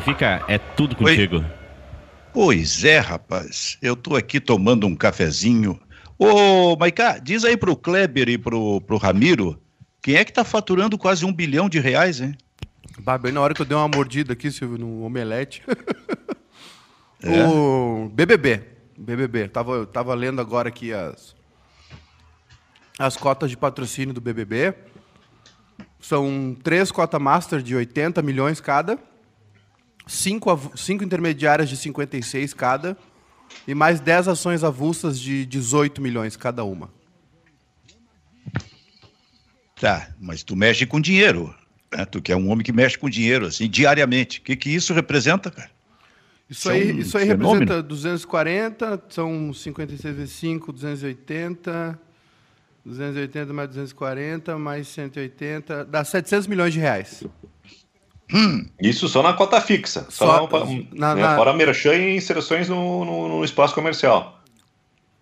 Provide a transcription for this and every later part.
Benfica, é tudo contigo. Oi. Pois é, rapaz. Eu tô aqui tomando um cafezinho. Ô, Maiká, diz aí pro Kleber e pro, pro Ramiro, quem é que tá faturando quase um bilhão de reais, hein? Bah, bem na hora que eu dei uma mordida aqui, Silvio, no omelete. é? O BBB. BBB. Tava, eu tava lendo agora aqui as, as cotas de patrocínio do BBB. São três cotas master de 80 milhões cada cinco, cinco intermediárias de 56 cada e mais 10 ações avulsas de 18 milhões cada uma. Tá, mas tu mexe com dinheiro. Né? Tu que é um homem que mexe com dinheiro, assim, diariamente. O que, que isso representa, cara? Isso, isso aí, é um isso aí representa 240, são 56 vezes 5, 280. 280 mais 240 mais 180, dá 700 milhões de reais. Hum. Isso só na cota fixa. Só, só na, né, na... Fora merchan e inserções no, no, no espaço comercial.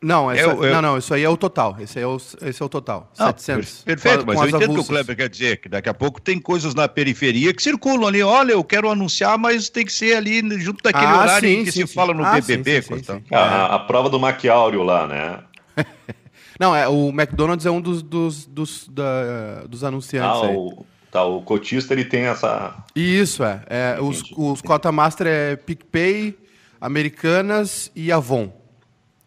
Não, essa, eu, eu... não, não, isso aí é o total. Esse, é o, esse é o total. Não, 700. Perfeito, mas eu entendo o que o Kleber quer dizer, que daqui a pouco tem coisas na periferia que circulam ali. Olha, eu quero anunciar, mas tem que ser ali junto daquele ah, horário sim, que sim, se sim. fala no ah, BBB. Sim, a, a, prova do Maquiáureo lá, né? não, é, o McDonald's é um dos, dos, dos, da, dos anunciantes ah, aí. O... Tá, o cotista ele tem essa. Isso, é. é os, os Cota Master é PicPay, Americanas e Avon.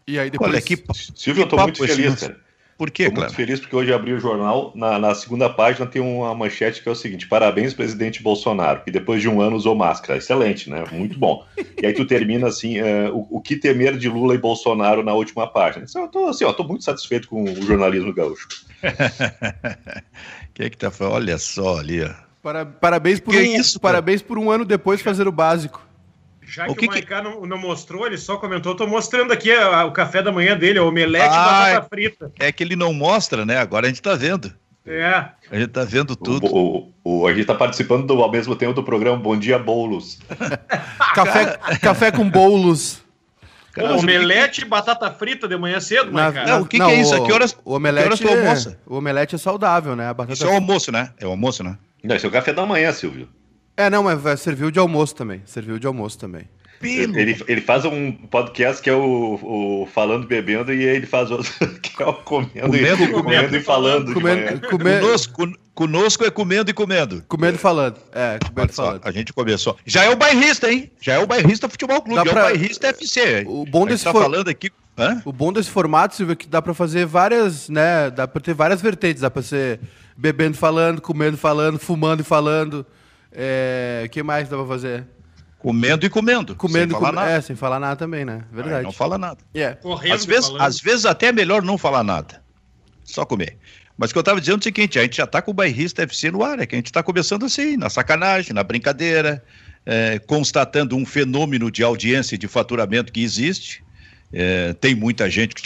E aí depois. Olha, que, Silvio, que eu tô muito feliz, cara. Por quê, Estou muito feliz porque hoje abri o jornal. Na, na, segunda página tem uma manchete que é o seguinte: parabéns, presidente Bolsonaro, que depois de um ano usou máscara. Excelente, né? Muito bom. e aí tu termina assim: uh, o, o, que temer de Lula e Bolsonaro na última página. Então, eu tô, assim, ó, tô muito satisfeito com o jornalismo gaúcho. Quem é que tá falando? Olha só ali, ó. Para, parabéns por, um, isso, parabéns por um ano depois fazer o básico. Já que o, que o Maiká que... não, não, mostrou, ele só comentou, tô mostrando aqui a, a, o café da manhã dele, o omelete ah, e batata frita. É que ele não mostra, né? Agora a gente tá vendo. É. A gente tá vendo tudo. O, o, o a gente tá participando do, ao mesmo tempo do programa Bom Dia Boulos. café, café com bolos. Cara, omelete e batata frita de manhã cedo, na, cara. Não, o que, não, que é isso? O, que horas, o omelete que horas tu almoça? É, o omelete é saudável, né? A batata isso é o almoço, né? É o almoço, né? Não, isso é o café da manhã, Silvio. É, não, mas serviu de almoço também. Serviu de almoço também. Ele, ele faz um podcast que é o, o Falando Bebendo e ele faz outro que é o Comendo, comendo, e, comendo, comendo e Falando. Comendo, comendo. Conosco, conosco é comendo e comendo. Comendo e falando. É, comendo e falando. A gente começou. Já é o bairrista, hein? Já é o bairrista Futebol Clube. Dá é pra... o bairrista FC. O bom desse tá for... falando aqui. Hã? O bom desse formato, Silvio, é que dá pra fazer várias, né? Dá pra ter várias vertentes. Dá pra ser bebendo falando, comendo falando, fumando e falando. É... O que mais dá pra fazer? Comendo e comendo. Comendo sem falar com... nada. É, sem falar nada também, né? Verdade. Aí não fala nada. Yeah. Correndo às, vezes, às vezes até é melhor não falar nada. Só comer. Mas o que eu estava dizendo é o seguinte: a gente já está com o bairrista FC no ar, é que a gente está começando assim, na sacanagem, na brincadeira, é, constatando um fenômeno de audiência e de faturamento que existe. É, tem muita gente que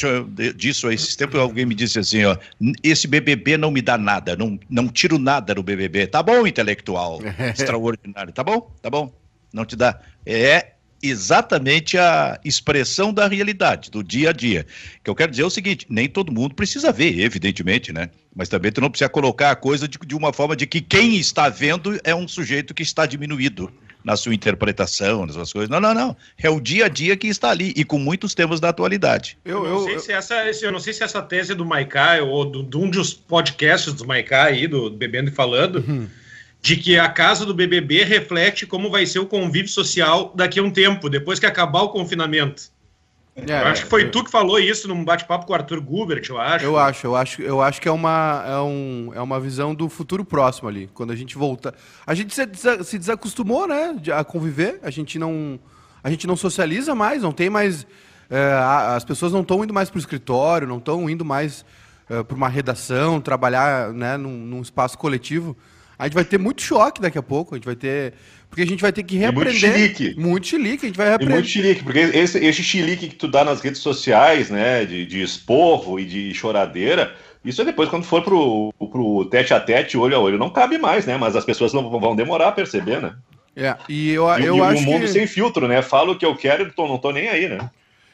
disso esses tempos alguém me disse assim ó esse BBB não me dá nada não, não tiro nada do BBB tá bom intelectual extraordinário tá bom tá bom não te dá. É exatamente a expressão da realidade, do dia a dia. Que eu quero dizer é o seguinte: nem todo mundo precisa ver, evidentemente, né? Mas também tu não precisa colocar a coisa de, de uma forma de que quem está vendo é um sujeito que está diminuído na sua interpretação, nas suas coisas. Não, não, não. É o dia a dia que está ali e com muitos temas da atualidade. Eu, eu, não, sei eu, se essa, eu não sei se essa tese do Maiká ou do, de um dos podcasts do Maiká aí, do Bebendo e Falando. Uhum de que a casa do BBB reflete como vai ser o convívio social daqui a um tempo, depois que acabar o confinamento. É, eu acho que foi tu que falou isso num bate-papo com o Arthur Gubert, eu acho. Eu acho, eu acho, eu acho que é uma, é, um, é uma visão do futuro próximo ali, quando a gente volta. A gente se, se desacostumou, né, a conviver, a gente não, a gente não socializa mais, não tem mais. É, as pessoas não estão indo mais para o escritório, não estão indo mais é, para uma redação, trabalhar né, num, num espaço coletivo. A gente vai ter muito choque daqui a pouco, a gente vai ter. Porque a gente vai ter que reaprender. E muito chilique. Muito chilique, a gente vai reaprender. E muito chilique, porque esse, esse chilique que tu dá nas redes sociais, né, de, de esporro e de choradeira, isso é depois, quando for pro, pro tete a tete, olho a olho, não cabe mais, né? Mas as pessoas não vão demorar a perceber, né? É, e eu, eu e, acho. E um mundo que... sem filtro, né? Falo o que eu quero e tô, não tô nem aí, né?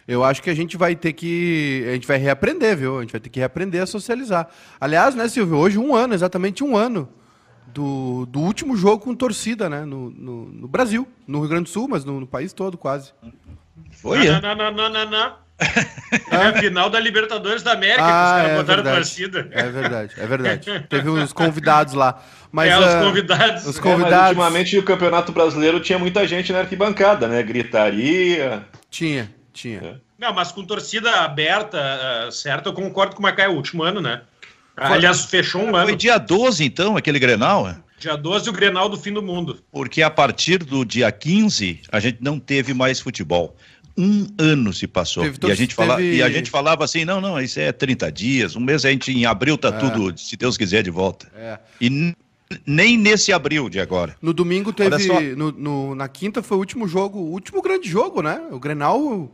Eu acho que a gente vai ter que. A gente vai reaprender, viu? A gente vai ter que reaprender a socializar. Aliás, né, Silvio? Hoje, um ano, exatamente um ano do, do último jogo com torcida, né? No, no, no Brasil, no Rio Grande do Sul, mas no, no país todo, quase. Foi, é? Não, não, não, não, não. É a final da Libertadores da América Ah, que os é caras botaram verdade. torcida. É verdade, é verdade. Teve uns convidados lá. Mas, é, os ah, convidados. os É, mas convidados. ultimamente o Campeonato Brasileiro tinha muita gente na arquibancada, né? Gritaria. Tinha, tinha. É. Não, mas com torcida aberta, ah, certo, eu concordo com o Macaé, o último ano, né? Aliás, fechou um ano. Foi dia 12, então, aquele Grenal, é? Dia 12, o Grenal do fim do mundo. porque a partir do dia 15 a gente não teve mais futebol. Um ano se passou. Teve e, a gente fala, teve- e a gente falava assim: não, não, isso é 30 dias, um mês a gente em abril tá tudo, se Deus quiser, de volta. É. E nem nesse abril de agora. No domingo Olha teve. só. No, no- na quinta foi o último jogo, o último grande jogo, né? O Grenal.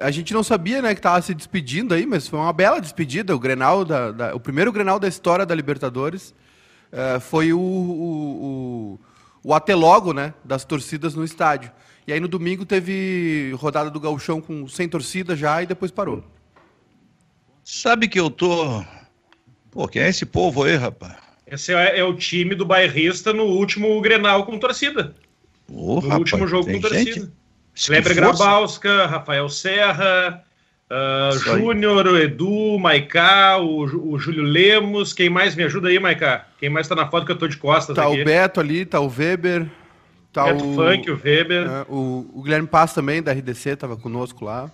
A gente não sabia, né, que tava se despedindo aí, mas foi uma bela despedida. O Grenal, da, da- o primeiro Grenal da história da Libertadores é, foi o, o, o, o até logo, né, das torcidas no estádio. E aí no domingo teve rodada do Gauchão com sem torcida já e depois parou. Sabe que eu tô. Pô, quem é esse povo aí, rapaz? Esse é, é o time do bairrista no último Grenal com torcida. Ô, No rapaz, último jogo tem com torcida. gente- Que Kleber. Grabowska, Rafael Serra, aí. Júnior, o Edu, Maiká, o, o Júlio Lemos. Quem mais me ajuda aí, Maiká? Quem mais tá na foto que eu tô de costas Tá aqui? o Beto ali, tá o Weber, tá Beto o, Funk, o Weber. é, o, o Guilherme Paz também, da RDC, tava conosco lá.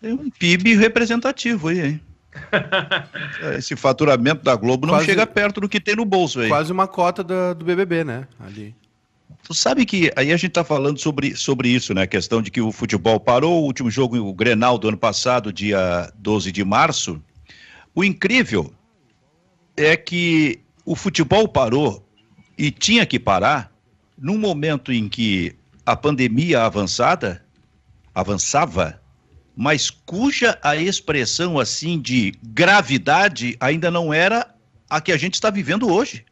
Tem um PIB representativo aí, hein? Esse faturamento da Globo não Quase- chega perto do que tem no bolso aí. Quase uma cota da- do BBB, né? Ali. Tu sabe que aí a gente tá falando sobre, sobre isso, né? A questão de que o futebol parou, o último jogo, o Grenal do ano passado, dia 12 de março. O incrível é que o futebol parou e tinha que parar num momento em que a pandemia avançada avançava, mas cuja a expressão assim de gravidade ainda não era a que a gente está vivendo hoje.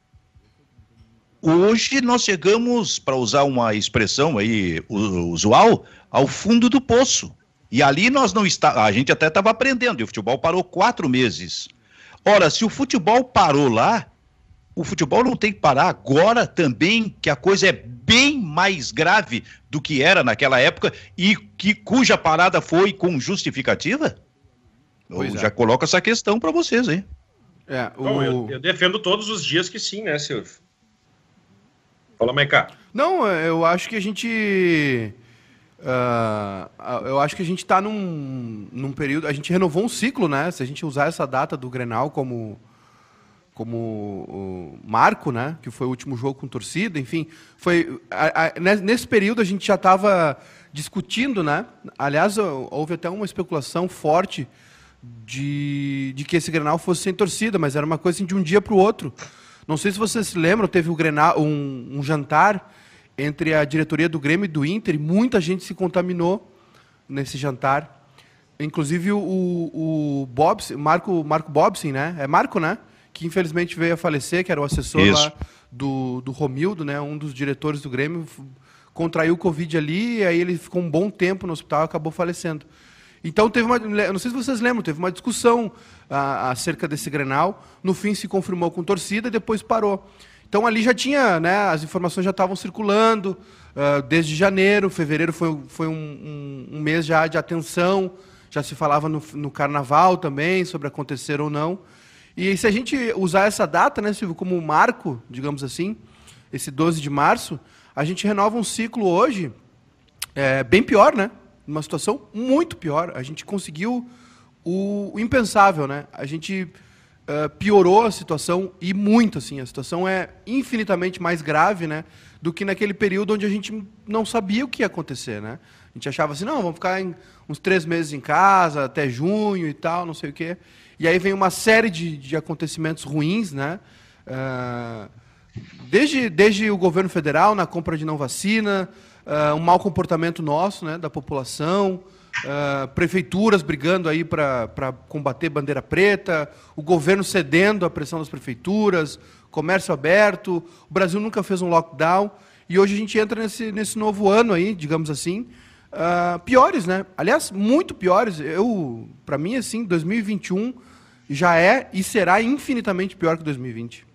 Hoje nós chegamos, para usar uma expressão aí usual, ao fundo do poço. E ali nós não está, a gente até estava aprendendo. E o futebol parou quatro meses. Ora, se o futebol parou lá, o futebol não tem que parar agora também, que a coisa é bem mais grave do que era naquela época e que cuja parada foi com justificativa? Eu Pois é. já coloco essa questão para vocês, hein? É, o... Bom, eu, eu defendo todos os dias que sim, né, Silvio? Fala, Maiká. Não, eu acho que a gente. ah, eu acho que a gente está num, num período. A gente renovou um ciclo, né? Se a gente usar essa data do Grenal como, como marco, né? Que foi o último jogo com torcida, enfim. Foi, a- a- nes- nesse período a gente já estava discutindo, né? Aliás, houve até uma especulação forte de, de que esse Grenal fosse sem torcida, mas era uma coisa assim, de um dia para o outro. Não sei se vocês se lembram, teve Grenal, um, um jantar entre a diretoria do Grêmio e do Inter, e muita gente se contaminou nesse jantar. Inclusive o, o Bobson, Marco, Marco Bobson, né? É Marco, né? Que infelizmente veio a falecer, que era o assessor Isso. lá do, do Romildo, né? Um dos diretores do Grêmio, contraiu o Covid ali, e aí ele ficou um bom tempo no hospital e acabou falecendo. Então teve uma, não sei se vocês lembram, teve uma discussão ah, acerca desse Grenal. No fim se confirmou com torcida e depois parou. Então ali já tinha, né? As informações já estavam circulando ah, desde janeiro, fevereiro foi, foi um, um- um mês já de atenção. Já se falava no, no Carnaval também sobre acontecer ou não. E se a gente usar essa data, né, Silvio, como um marco, digamos assim, esse 12 de março, a gente renova um ciclo hoje é, bem pior, né? Uma situação muito pior. A gente conseguiu o, o impensável, né? A gente eh, piorou a situação e muito, assim. A situação é infinitamente mais grave, né? Do que naquele período onde a gente não sabia o que ia acontecer, né? A gente achava assim, não, vamos ficar em uns três meses em casa, até junho e tal, não sei o quê. E aí vem uma série de, de acontecimentos ruins, né? Ah, Desde, desde o governo federal na compra de não vacina, ah, um mau comportamento nosso, né, da população, ah, prefeituras brigando aí para combater bandeira preta, o governo cedendo à pressão das prefeituras, comércio aberto. O Brasil nunca fez um lockdown e hoje a gente entra nesse, nesse novo ano aí, digamos assim, ah, piores, né? Aliás, muito piores. Eu, para mim, assim, 2021 já é e será infinitamente pior que 2020.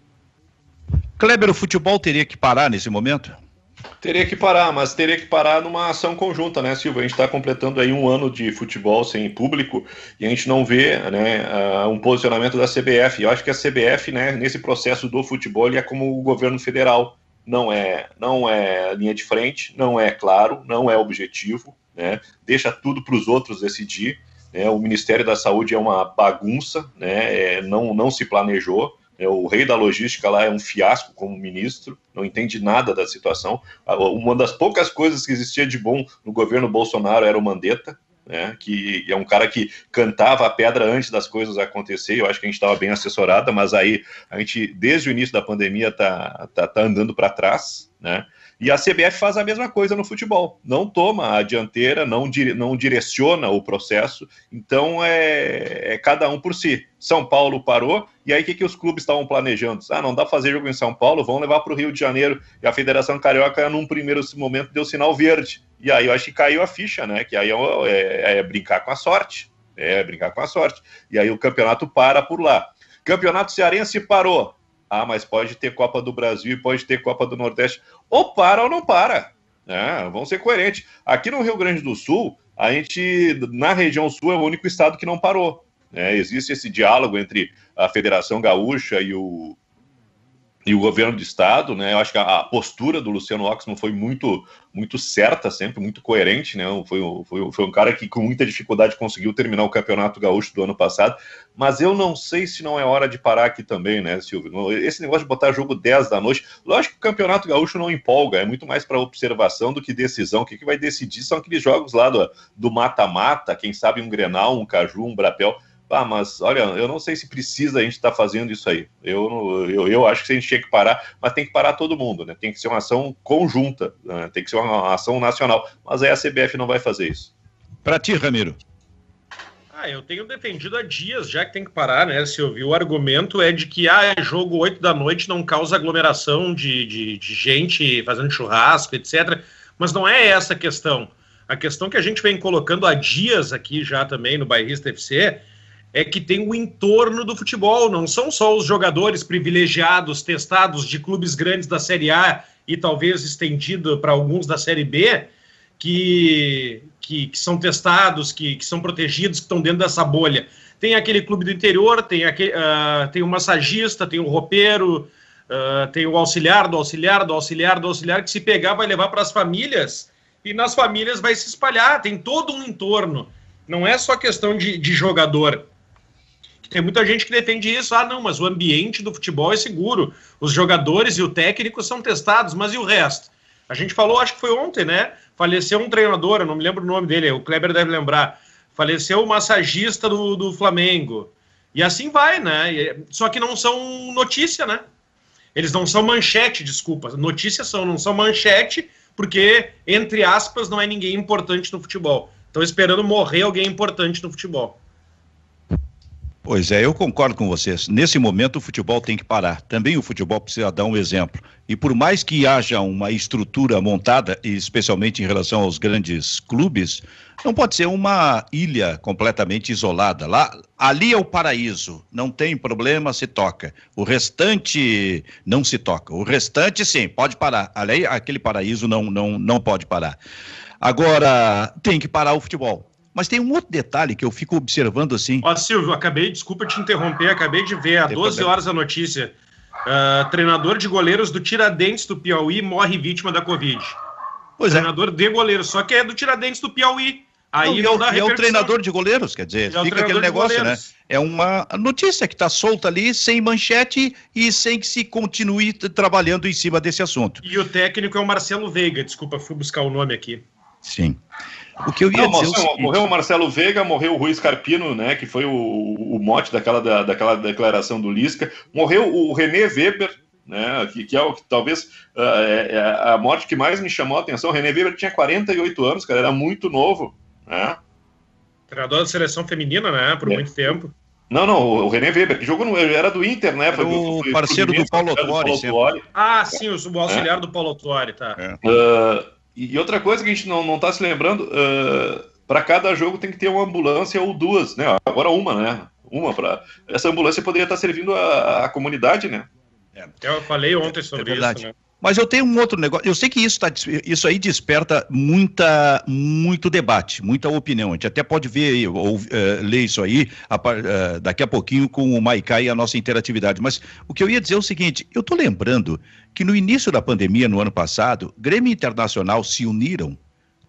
Kleber, o futebol teria que parar nesse momento? Teria que parar, mas teria que parar numa ação conjunta, né, Silvio? A gente está completando aí um ano de futebol sem público e a gente não vê né, uh, um posicionamento da CBF. Eu acho que a CBF, né, nesse processo do futebol, é como o governo federal. Não é, não é linha de frente, não é claro, não é objetivo, né? Deixa tudo para os outros decidir. Né? O Ministério da Saúde é uma bagunça, né? É, não, não se planejou. É, o rei da logística lá é um fiasco como ministro, não entende nada da situação. Uma das poucas coisas que existia de bom no governo Bolsonaro era o Mandetta, né, que é um cara que cantava a pedra antes das coisas acontecerem. Eu acho que a gente estava bem assessorada, mas aí a gente, desde o início da pandemia, está tá, tá andando para trás. Né? E a CBF faz a mesma coisa no futebol. Não toma a dianteira, não, dire, não direciona o processo. Então é, é, cada um por si. São Paulo parou, e aí o que, que os clubes estavam planejando? Ah, não dá para fazer jogo em São Paulo, vão levar para o Rio de Janeiro. E a Federação Carioca, num primeiro momento, deu sinal verde. E aí eu acho que caiu a ficha, né? Que aí é, é, é brincar com a sorte. É brincar com a sorte. E aí o campeonato para por lá. Campeonato Cearense parou. Ah, mas pode ter Copa do Brasil e pode ter Copa do Nordeste. Ou para ou não para. É, vamos ser coerentes. Aqui no Rio Grande do Sul, a gente, na região sul, é o único estado que não parou. É, existe esse diálogo entre a Federação Gaúcha e o, e o governo do estado, né? Eu acho que a, postura do Luciano Oxman foi muito, muito certa, sempre muito coerente, né? Foi, foi, foi um cara que com muita dificuldade conseguiu terminar o campeonato gaúcho do ano passado. Mas eu não sei se não é hora de parar aqui também, né, Silvio? Esse negócio de botar jogo 10 da noite, lógico que o campeonato gaúcho não empolga, é muito mais para observação do que decisão. O que, que vai decidir são aqueles jogos lá do mata-mata, quem sabe um Grenal, um Caju, um Brapel ah, mas olha, eu não sei se precisa a gente estar tá fazendo isso aí. Eu, eu, eu acho que a gente tinha que parar, mas tem que parar todo mundo, né? Tem que ser uma ação conjunta, né? tem que ser uma ação nacional. Mas aí a CBF não vai fazer isso. Para ti, Ramiro. Ah, eu tenho defendido há dias, já que tem que parar, né? Se eu vi o argumento é de que ah, é jogo 8 da noite não causa aglomeração de, de, de gente fazendo churrasco, etc. Mas não é essa a questão. A questão que a gente vem colocando há dias aqui já também no Bairrista FC é que tem o entorno do futebol, não são só os jogadores privilegiados, testados de clubes grandes da Série A e talvez estendido para alguns da Série B, que, que, que são testados, que, que, são protegidos, que estão dentro dessa bolha. Tem aquele clube do interior, tem, aquele, uh, tem o massagista, tem o roupeiro, uh, tem o auxiliar do auxiliar, do auxiliar, do auxiliar, que se pegar vai levar para as famílias e nas famílias vai se espalhar. Tem todo um entorno. Não é só questão de, de jogador tem muita gente que defende isso. Ah, não, mas o ambiente do futebol é seguro. Os jogadores e o técnico são testados, mas e o resto? A gente falou, acho que foi ontem, né? Faleceu um treinador, eu não me lembro o nome dele, o Kleber deve lembrar. Faleceu o massagista do, do Flamengo. E assim vai, né? Só que não são notícia, né? Eles não são manchete, desculpa. Notícias são, não são manchete, porque, entre aspas, não é ninguém importante no futebol. Estão esperando morrer alguém importante no futebol. Pois é, eu concordo com vocês. Nesse momento o futebol tem que parar. Também o futebol precisa dar um exemplo. E por mais que haja uma estrutura montada, especialmente em relação aos grandes clubes, não pode ser uma ilha completamente isolada. Lá, ali é o paraíso. Não tem problema, se toca. O restante não se toca. O restante, sim, pode parar. Ali, aquele paraíso não, não, não pode parar. Agora, tem que parar o futebol. Mas tem um outro detalhe que eu fico observando assim. Ó, Silvio, acabei, desculpa te interromper, acabei de ver há 12 problema. horas a notícia. Uh, treinador de goleiros do Tiradentes do Piauí morre vítima da Covid. Pois é. treinador é. de goleiros, só que é do Tiradentes do Piauí. Aí não, não é, o, é o treinador de goleiros, quer dizer, é fica aquele negócio, né? É uma notícia que está solta ali, sem manchete e sem que se continue trabalhando em cima desse assunto. E o técnico é o Marcelo Veiga, desculpa, fui buscar o nome aqui. Sim. O que eu ia não, dizer. É morreu o Marcelo Veiga, morreu o Rui Scarpino, né? Que foi o, o mote daquela, da, daquela declaração do Lisca. Morreu o René Weber, né? Que, que é o que talvez uh, é, a morte que mais me chamou a atenção. O René Weber tinha 48 anos, cara, era muito novo, né? Treinador da seleção feminina, né? Por é. muito tempo. Não, não, o René Weber, que jogou no, era do Inter, né? Foi, o foi, parceiro do Paulo Tuori. Ah, sim, o auxiliar é. do Paulo Tuori, tá. É. Uh, e outra coisa que a gente não, não tá se lembrando, uh, para cada jogo tem que ter uma ambulância ou duas, né? Agora uma, né? Uma para essa ambulância poderia estar tá servindo a, a comunidade, né? É. Eu falei ontem sobre é isso, né? Mas eu tenho um outro negócio. Eu sei que isso, tá, isso aí desperta muita, muito debate, muita opinião. A gente até pode ver ou uh, ler isso aí a, uh, daqui a pouquinho com o Maikai e a nossa interatividade. Mas o que eu ia dizer é o seguinte: eu estou lembrando que no início da pandemia, no ano passado, Grêmio Internacional se uniram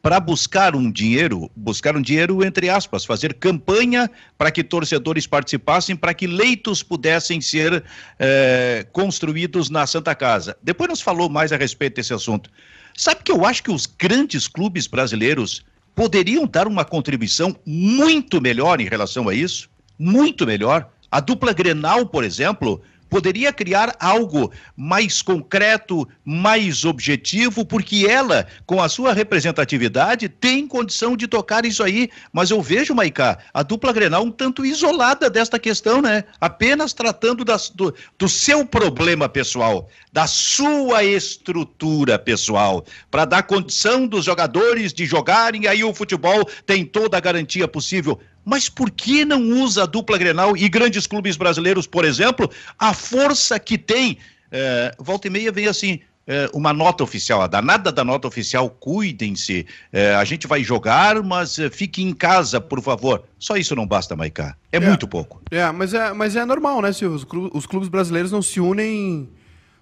para buscar um dinheiro, buscar um dinheiro entre aspas, fazer campanha para que torcedores participassem, para que leitos pudessem ser é, construídos na Santa Casa. Depois nos falou mais a respeito desse assunto. Sabe que eu acho que os grandes clubes brasileiros poderiam dar uma contribuição muito melhor em relação a isso? Muito melhor. A dupla Grenal, por exemplo, poderia criar algo mais concreto, mais objetivo, porque ela, com a sua representatividade, tem condição de tocar isso aí. Mas eu vejo, Maicá, a dupla Grenal um tanto isolada desta questão, né? Apenas tratando das, do, do seu problema pessoal, da sua estrutura pessoal, para dar condição dos jogadores de jogarem, aí o futebol tem toda a garantia possível. Mas por que não usa a dupla Grenal e grandes clubes brasileiros, por exemplo, a força que tem? É, volta e meia vem assim, é, uma nota oficial, a danada da nota oficial, cuidem-se, é, a gente vai jogar, mas fique em casa, por favor. Só isso não basta, Maicá. É, é, muito pouco. É, mas é, mas é normal, né, Silvio? Os clubes, os clubes brasileiros não se unem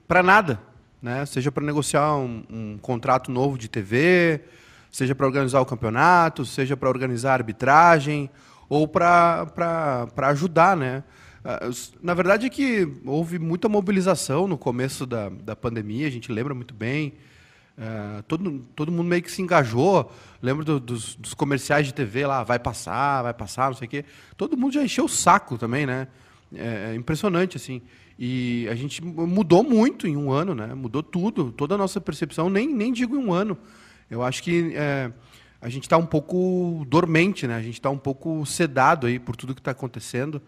para nada, né? Seja para negociar um, um contrato novo de TV, seja para organizar o campeonato, seja para organizar a arbitragem ou para ajudar, né? Ah, na verdade é que houve muita mobilização no começo da, da pandemia, a gente lembra muito bem. Uh, todo, todo mundo meio que se engajou. Lembro do, dos, dos, comerciais de TV lá, vai passar, vai passar, não sei o quê. Todo mundo já encheu o saco também, né? É, é impressionante, assim. E a gente mudou muito em um ano, né? Mudou tudo, toda a nossa percepção, nem, nem digo em um ano. Eu acho que é, a gente está um pouco dormente, né? A gente está um pouco sedado aí por tudo que está acontecendo.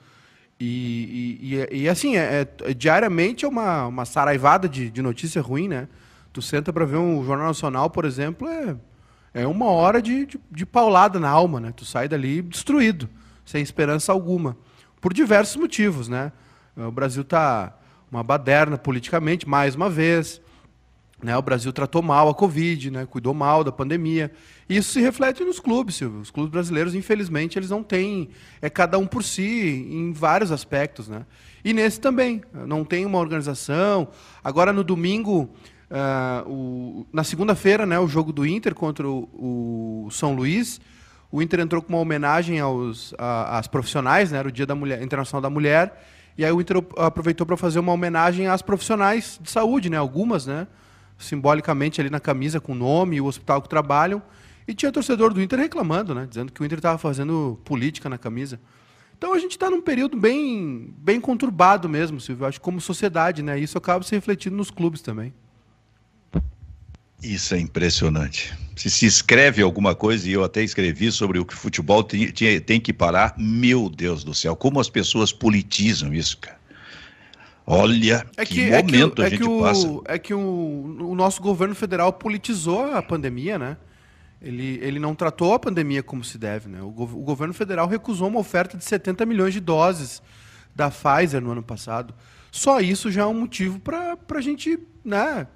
E, e, e, assim, é, é, diariamente é uma, uma saraivada de, de notícia ruim, né? Tu senta para ver um Jornal Nacional, por exemplo, é, é uma hora de, de, de, paulada na alma, né? Tu sai dali destruído, sem esperança alguma. Por diversos motivos, né? O Brasil está uma baderna politicamente, mais uma vez. Né, o Brasil tratou mal a Covid, né, cuidou mal da pandemia. Isso se reflete nos clubes, Silvio. Os clubes brasileiros, infelizmente, eles não têm. É cada um por si, em vários aspectos. Né? E nesse também. Não tem uma organização. Agora, no domingo, uh, o, na segunda-feira, né, o jogo do Inter contra o, o, São Luís. O Inter entrou com uma homenagem aos, às profissionais, né, era o Dia da Mulher, Internacional da Mulher. E aí o Inter aproveitou para fazer uma homenagem às profissionais de saúde, né, algumas, né? Simbolicamente ali na camisa com o nome e o hospital que trabalham. E tinha torcedor do Inter reclamando, né? Dizendo que o Inter estava fazendo política na camisa. Então a gente está num período bem, bem conturbado mesmo, Silvio. Acho que como sociedade, né? Isso acaba se refletindo nos clubes também. Isso é impressionante. Se se escreve alguma coisa, e eu até escrevi sobre o que o futebol tem, tem que parar, meu Deus do céu, como as pessoas politizam isso, cara. Olha, é que, que momento é que, a gente é que passa. O, é que o, o nosso governo federal politizou a pandemia, né? Ele, ele não tratou a pandemia como se deve, né? O, o governo federal recusou uma oferta de 70 milhões de doses da Pfizer no ano passado. Só isso já é um motivo para a gente né,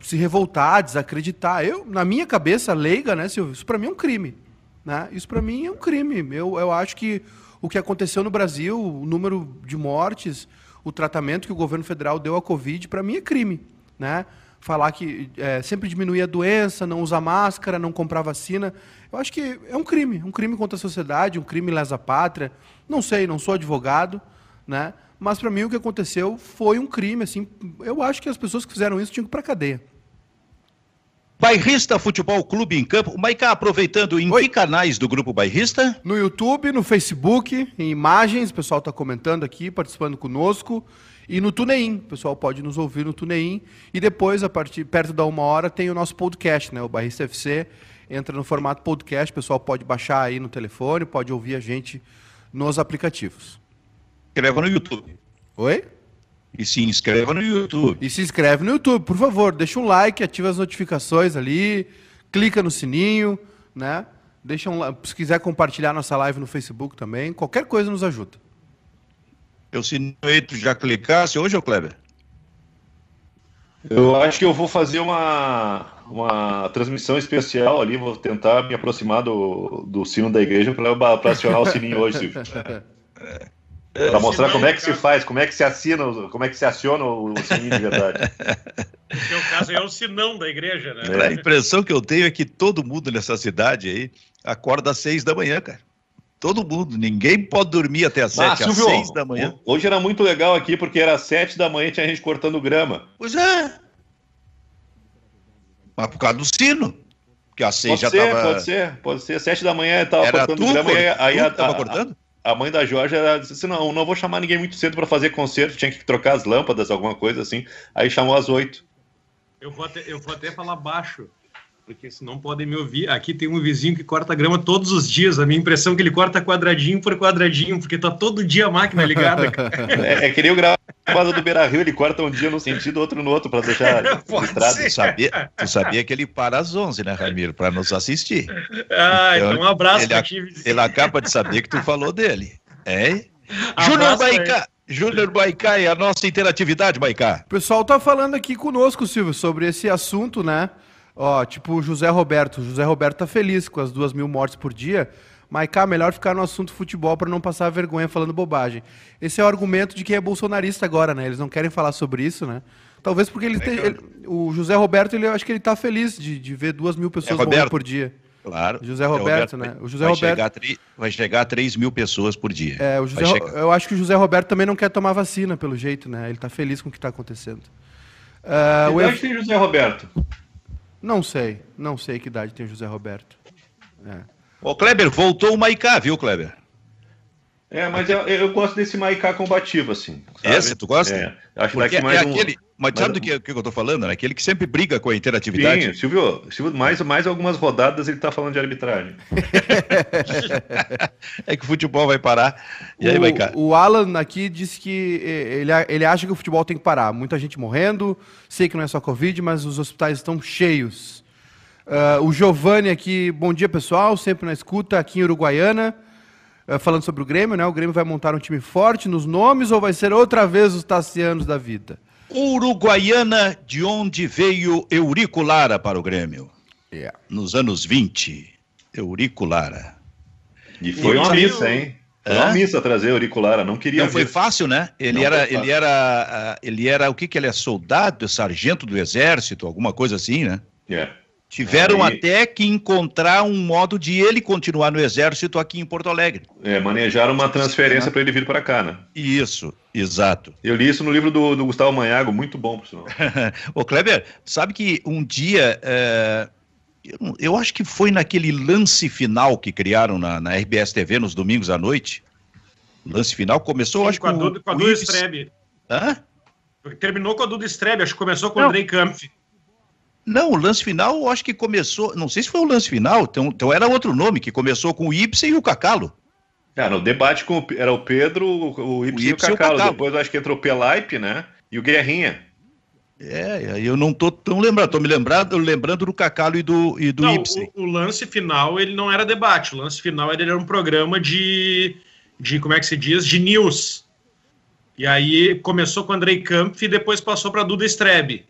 se revoltar, desacreditar. Eu, na minha cabeça, leiga, né, Silvio? Isso para mim é um crime. Né? Isso para mim é um crime. Eu, eu acho que o que aconteceu no Brasil, o número de mortes, o tratamento que o governo federal deu à Covid, para mim é crime. Né? Falar que é, sempre diminuir a doença, não usar máscara, não comprar vacina. Eu acho que é um crime, um crime contra a sociedade, um crime lesa pátria. Não sei, não sou advogado, né? mas para mim o que aconteceu foi um crime. Assim, eu acho que as pessoas que fizeram isso tinham que ir para cadeia. Bairrista Futebol Clube em Campo. Maiká, aproveitando, em Oi. que canais do Grupo Bairrista? No YouTube, no Facebook, em imagens, o pessoal está comentando aqui, participando conosco. E no TuneIn, o pessoal pode nos ouvir no TuneIn. E depois, a partir perto da uma hora, tem o nosso podcast, né? O Bairrista FC. Entra no formato podcast, o pessoal pode baixar aí no telefone, pode ouvir a gente nos aplicativos. Escreva no YouTube. Oi? E se inscreva no YouTube. E se inscreve no YouTube, por favor. Deixa um like, ativa as notificações ali, clica no sininho, né? Deixa um, se quiser compartilhar nossa live no Facebook também, qualquer coisa nos ajuda. Eu aí, tu já clicasse hoje, ô Kleber? Eu acho que eu vou fazer uma, uma transmissão especial ali, vou tentar me aproximar do, do sino da igreja para acionar o sininho hoje, Silvio. Para mostrar como é que se faz, como é que se assina, como é que se aciona o sininho de verdade. No seu caso é o sinão da igreja, né? É. A impressão que eu tenho é que todo mundo nessa cidade aí acorda às seis da manhã, cara. Todo mundo, ninguém pode dormir até às sete, às seis da manhã. Hoje era muito legal aqui, porque era às sete da manhã tinha gente cortando grama. Pois é. Mas por causa do sino. Que às seis pode já ser, tava... Pode ser, pode ser. Sete da manhã tava era cortando tu, grama e aí a, tava a, cortando? A, mãe da Jorge disse assim, não, não vou chamar ninguém muito cedo para fazer concerto, tinha que trocar as lâmpadas, alguma coisa assim. Aí chamou às oito. Eu eu vou até falar baixo porque senão podem me ouvir. Aqui tem um vizinho que corta grama todos os dias. A minha impressão é que ele corta quadradinho por quadradinho, porque tá todo dia a máquina ligada. é, é que nem o gravado do Beira Rio, ele corta um dia no sentido, outro no outro, para deixar registrado. Tu sabia, tu sabia que ele para às 11, né, Ramiro, para nos assistir. Ah, então, então um abraço ele, ti, ele acaba de saber que tu falou dele. É? Júnior Baicá. Júnior Baicá e a nossa interatividade, Baicá. O pessoal tá falando aqui conosco, Silvio, sobre esse assunto, né? Ó, tipo o José Roberto. O José Roberto tá feliz com as duas mil mortes por dia. Maiká, melhor ficar no assunto futebol para não passar vergonha falando bobagem. Esse é o argumento de quem é bolsonarista agora, né? Eles não querem falar sobre isso, né? Talvez porque ele, é tem, ele o José Roberto, ele, eu acho que ele tá feliz de, de ver duas mil pessoas é morrendo por dia. Claro. José Roberto, né? O José vai Roberto chegar tri, vai chegar a 3 mil pessoas por dia. É, o José, eu acho que o José Roberto também não quer tomar vacina, pelo jeito, né? Ele tá feliz com o que tá acontecendo. Uh, que idade tem José Roberto? Não sei, não sei que idade tem o José Roberto. É. Ô, Kleber, voltou o Maicá, viu, Kleber? É, mas eu, eu gosto desse Maicá combativo, assim. Sabe? Esse, tu gosta? É, acho Porque mais é um, aquele, mas sabe do que, que eu tô falando? Né? Aquele que sempre briga com a interatividade. Sim, Silvio, Silvio mais, mais algumas rodadas ele tá falando de arbitragem. é que o futebol vai parar. E o, aí, Maicá? O Alan aqui disse que ele, ele acha que o futebol tem que parar. Muita gente morrendo, sei que não é só Covid, mas os hospitais estão cheios. Uh, o Giovanni aqui, bom dia pessoal, sempre na escuta aqui em Uruguaiana, uh, falando sobre o Grêmio, né? O Grêmio vai montar um time forte nos nomes ou vai ser outra vez os tassianos da vida? Uruguaiana, de onde veio Eurico Lara para o Grêmio. Yeah. Nos anos 20, Eurico Lara. E foi e uma missa, hein? Foi uma missa trazer Eurico Lara, não queria. Não foi fácil, né? Ele não era, ele era, ele era o que que ele é soldado, sargento do exército, alguma coisa assim, né? É. Yeah. Tiveram Aí... até que encontrar um modo de ele continuar no exército aqui em Porto Alegre. É, manejaram uma transferência para ele vir para cá, né? Isso, exato. Eu li isso no livro do, do Gustavo Manhago, muito bom, por sinal. Ô, Kleber, sabe que um dia. É... Eu, eu, acho que foi naquele lance final que criaram na, na RBS TV nos domingos à noite. lance final começou, Sim, acho com, a com a Duda Strebe. Hã? Terminou com a Duda Strebe, acho que começou com o Andrei Kampf. Não, o lance final, eu acho que começou. Não sei se foi o lance final, então, então era outro nome, que começou com o Ibsen e o Cacalo. É, no debate com o, era o Pedro, o Ibsen, o e o Cacalo. Depois eu acho que entrou o Pelaipe, né? E o Guerrinha. É, eu não tô tão lembrando, tô me lembrando, lembrando do Cacalo e do, e do não, Ibsen. O, o, lance final, ele não era debate, o lance final ele era um programa de, de como é que se diz, de news. E aí começou com o Andrei Kampf e depois passou para Duda Strebe.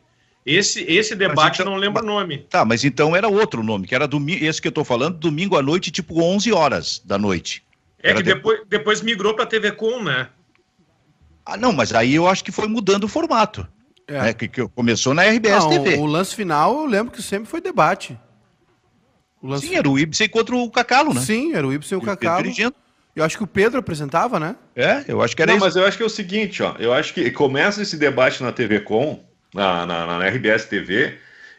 Esse, esse debate então, eu não lembro o nome. Tá, mas então era outro nome, que era domingo, esse que eu tô falando, domingo à noite, tipo 11 horas da noite. É era que depois, depois migrou para TV Com, né? Ah, não, mas aí eu acho que foi mudando o formato. É. Né, que, que começou na RBS não, TV. O, o lance final, eu lembro que sempre foi debate. Sim, era o Ibsen contra o Cacalo, né? Sim, era o Ibsen e o Cacalo. Eu acho que o Pedro apresentava, né? É, eu acho que era Não, isso. mas eu acho que é o seguinte, ó. Eu acho que começa esse debate na TV Com, na, na, na RBS TV,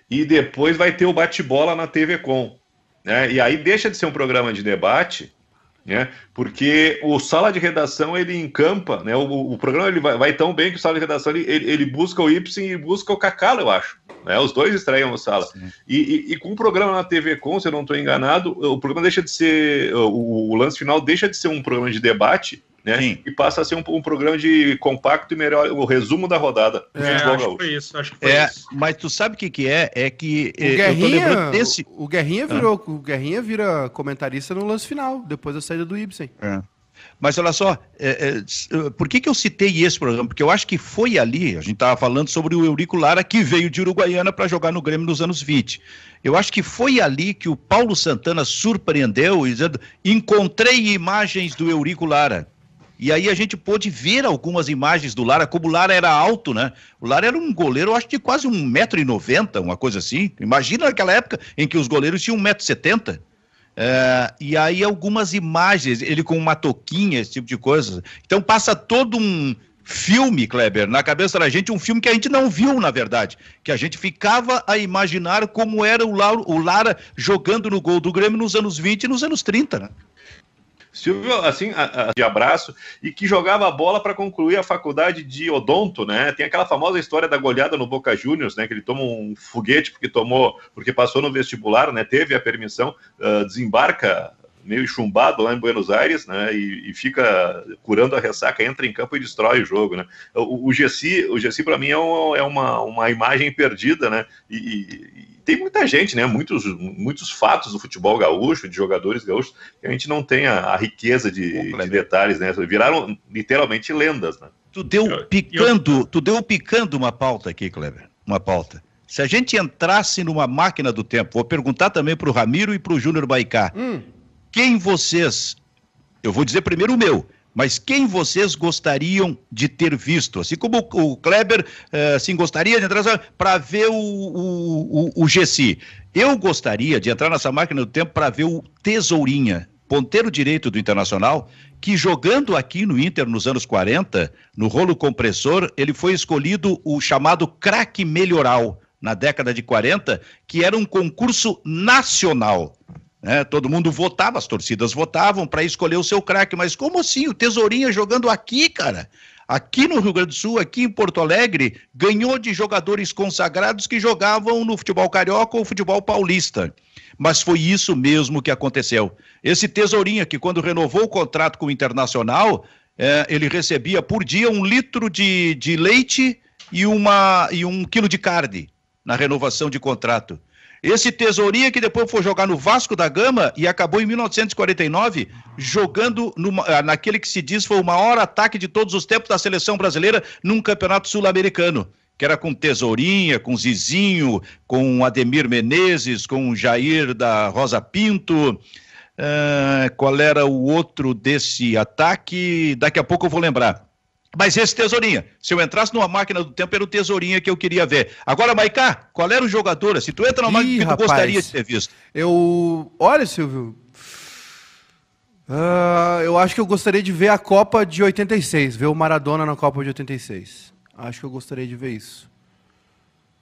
e depois vai ter o bate-bola na TV Com. Né? E aí deixa de ser um programa de debate, né? porque o sala de redação ele encampa, né? o, o programa ele vai, vai, tão bem que o sala de redação ele, ele, ele busca o Ibsen e busca o Cacalo, eu acho. Né? Os dois estreiam o sala. E, e, e, com o programa na TV Com, se eu não estou enganado, o programa deixa de ser. O, o lance final deixa de ser um programa de debate né? Sim. E passa a ser um, um, programa de compacto e melhor, o resumo da rodada. É, acho que foi isso, acho que foi é, isso. Mas tu sabe o que, que é? É que o Guerrinha, desse... o, o Guerrinha virou, ah. o Guerrinha vira comentarista no lance final, depois da saída do Ibsen. É. Mas olha só, é, é, por que, que eu citei esse programa? Porque eu acho que foi ali, a gente estava falando sobre o Eurico Lara, que veio de Uruguaiana para jogar no Grêmio nos anos 20. Eu acho que foi ali que o Paulo Santana surpreendeu, dizendo: encontrei imagens do Eurico Lara. E aí a gente pôde ver algumas imagens do Lara, como o Lara era alto, né? O Lara era um goleiro, acho, de quase 1,90m, uma coisa assim. Imagina naquela época em que os goleiros tinham 1,70m. É, e aí algumas imagens, ele com uma toquinha, esse tipo de coisa. Então passa todo um filme, Kleber, na cabeça da gente, um filme que a gente não viu, na verdade. Que a gente ficava a imaginar como era o Lara, o Lara jogando no gol do Grêmio nos anos 20 e nos anos 30, né? Silvio, assim, de abraço, e que jogava a bola para concluir a faculdade de odonto, né? Tem aquela famosa história da goleada no Boca Juniors, né? Que ele toma um foguete porque tomou, porque passou no vestibular, né? Teve a permissão, uh, desembarca meio chumbado lá em Buenos Aires, né? E, e, fica curando a ressaca, entra em campo e destrói o jogo, né? O, o Gessi, o Gessi para mim é, um, é, uma, uma imagem perdida, né? E, e, tem muita gente, né? Muitos, muitos fatos do futebol gaúcho, de jogadores gaúchos, que a gente não tem a, a riqueza de, de, detalhes, né? Viraram literalmente lendas, né? Tu deu picando, tu deu picando uma pauta aqui, Kleber. Uma pauta. Se a gente entrasse numa máquina do tempo, vou perguntar também para o Ramiro e para o Júnior Baicá. Hum. Quem vocês, eu vou dizer primeiro o meu, mas quem vocês gostariam de ter visto? Assim como o, Kleber assim, gostaria de entrar para ver o, o, o, o Gessi. Eu gostaria de entrar nessa máquina do tempo para ver o Tesourinha, ponteiro direito do Internacional, que jogando aqui no Inter nos anos 40, no rolo compressor, ele foi escolhido o chamado craque melhoral na década de 40, que era um concurso nacional. Né? Todo mundo votava, as torcidas votavam para escolher o seu craque, mas como assim? O Tesourinha jogando aqui, cara? Aqui no Rio Grande do Sul, aqui em Porto Alegre, ganhou de jogadores consagrados que jogavam no futebol carioca ou futebol paulista. Mas foi isso mesmo que aconteceu. Esse Tesourinha, que quando renovou o contrato com o Internacional, é, ele recebia por dia um litro de, de leite e, uma, e um quilo de carne na renovação de contrato. Esse Tesourinha que depois foi jogar no Vasco da Gama e acabou em 1949 jogando numa, ah, naquele que se diz foi o maior ataque de todos os tempos da seleção brasileira num campeonato sul-americano. Que era com Tesourinha, com Zizinho, com Ademir Menezes, com Jair da Rosa Pinto. Uh, qual era o outro desse ataque? Daqui a pouco eu vou lembrar. Mas esse Tesourinha, se eu entrasse numa máquina do tempo, era o Tesourinha que eu queria ver. Agora, Maicá, qual era o jogador? Se tu entra numa máquina que tu rapaz, gostaria de ter visto? Eu. Olha, Silvio. Uh, eu acho que eu gostaria de ver a Copa de 86, ver o Maradona na Copa de 86. Acho que eu gostaria de ver isso.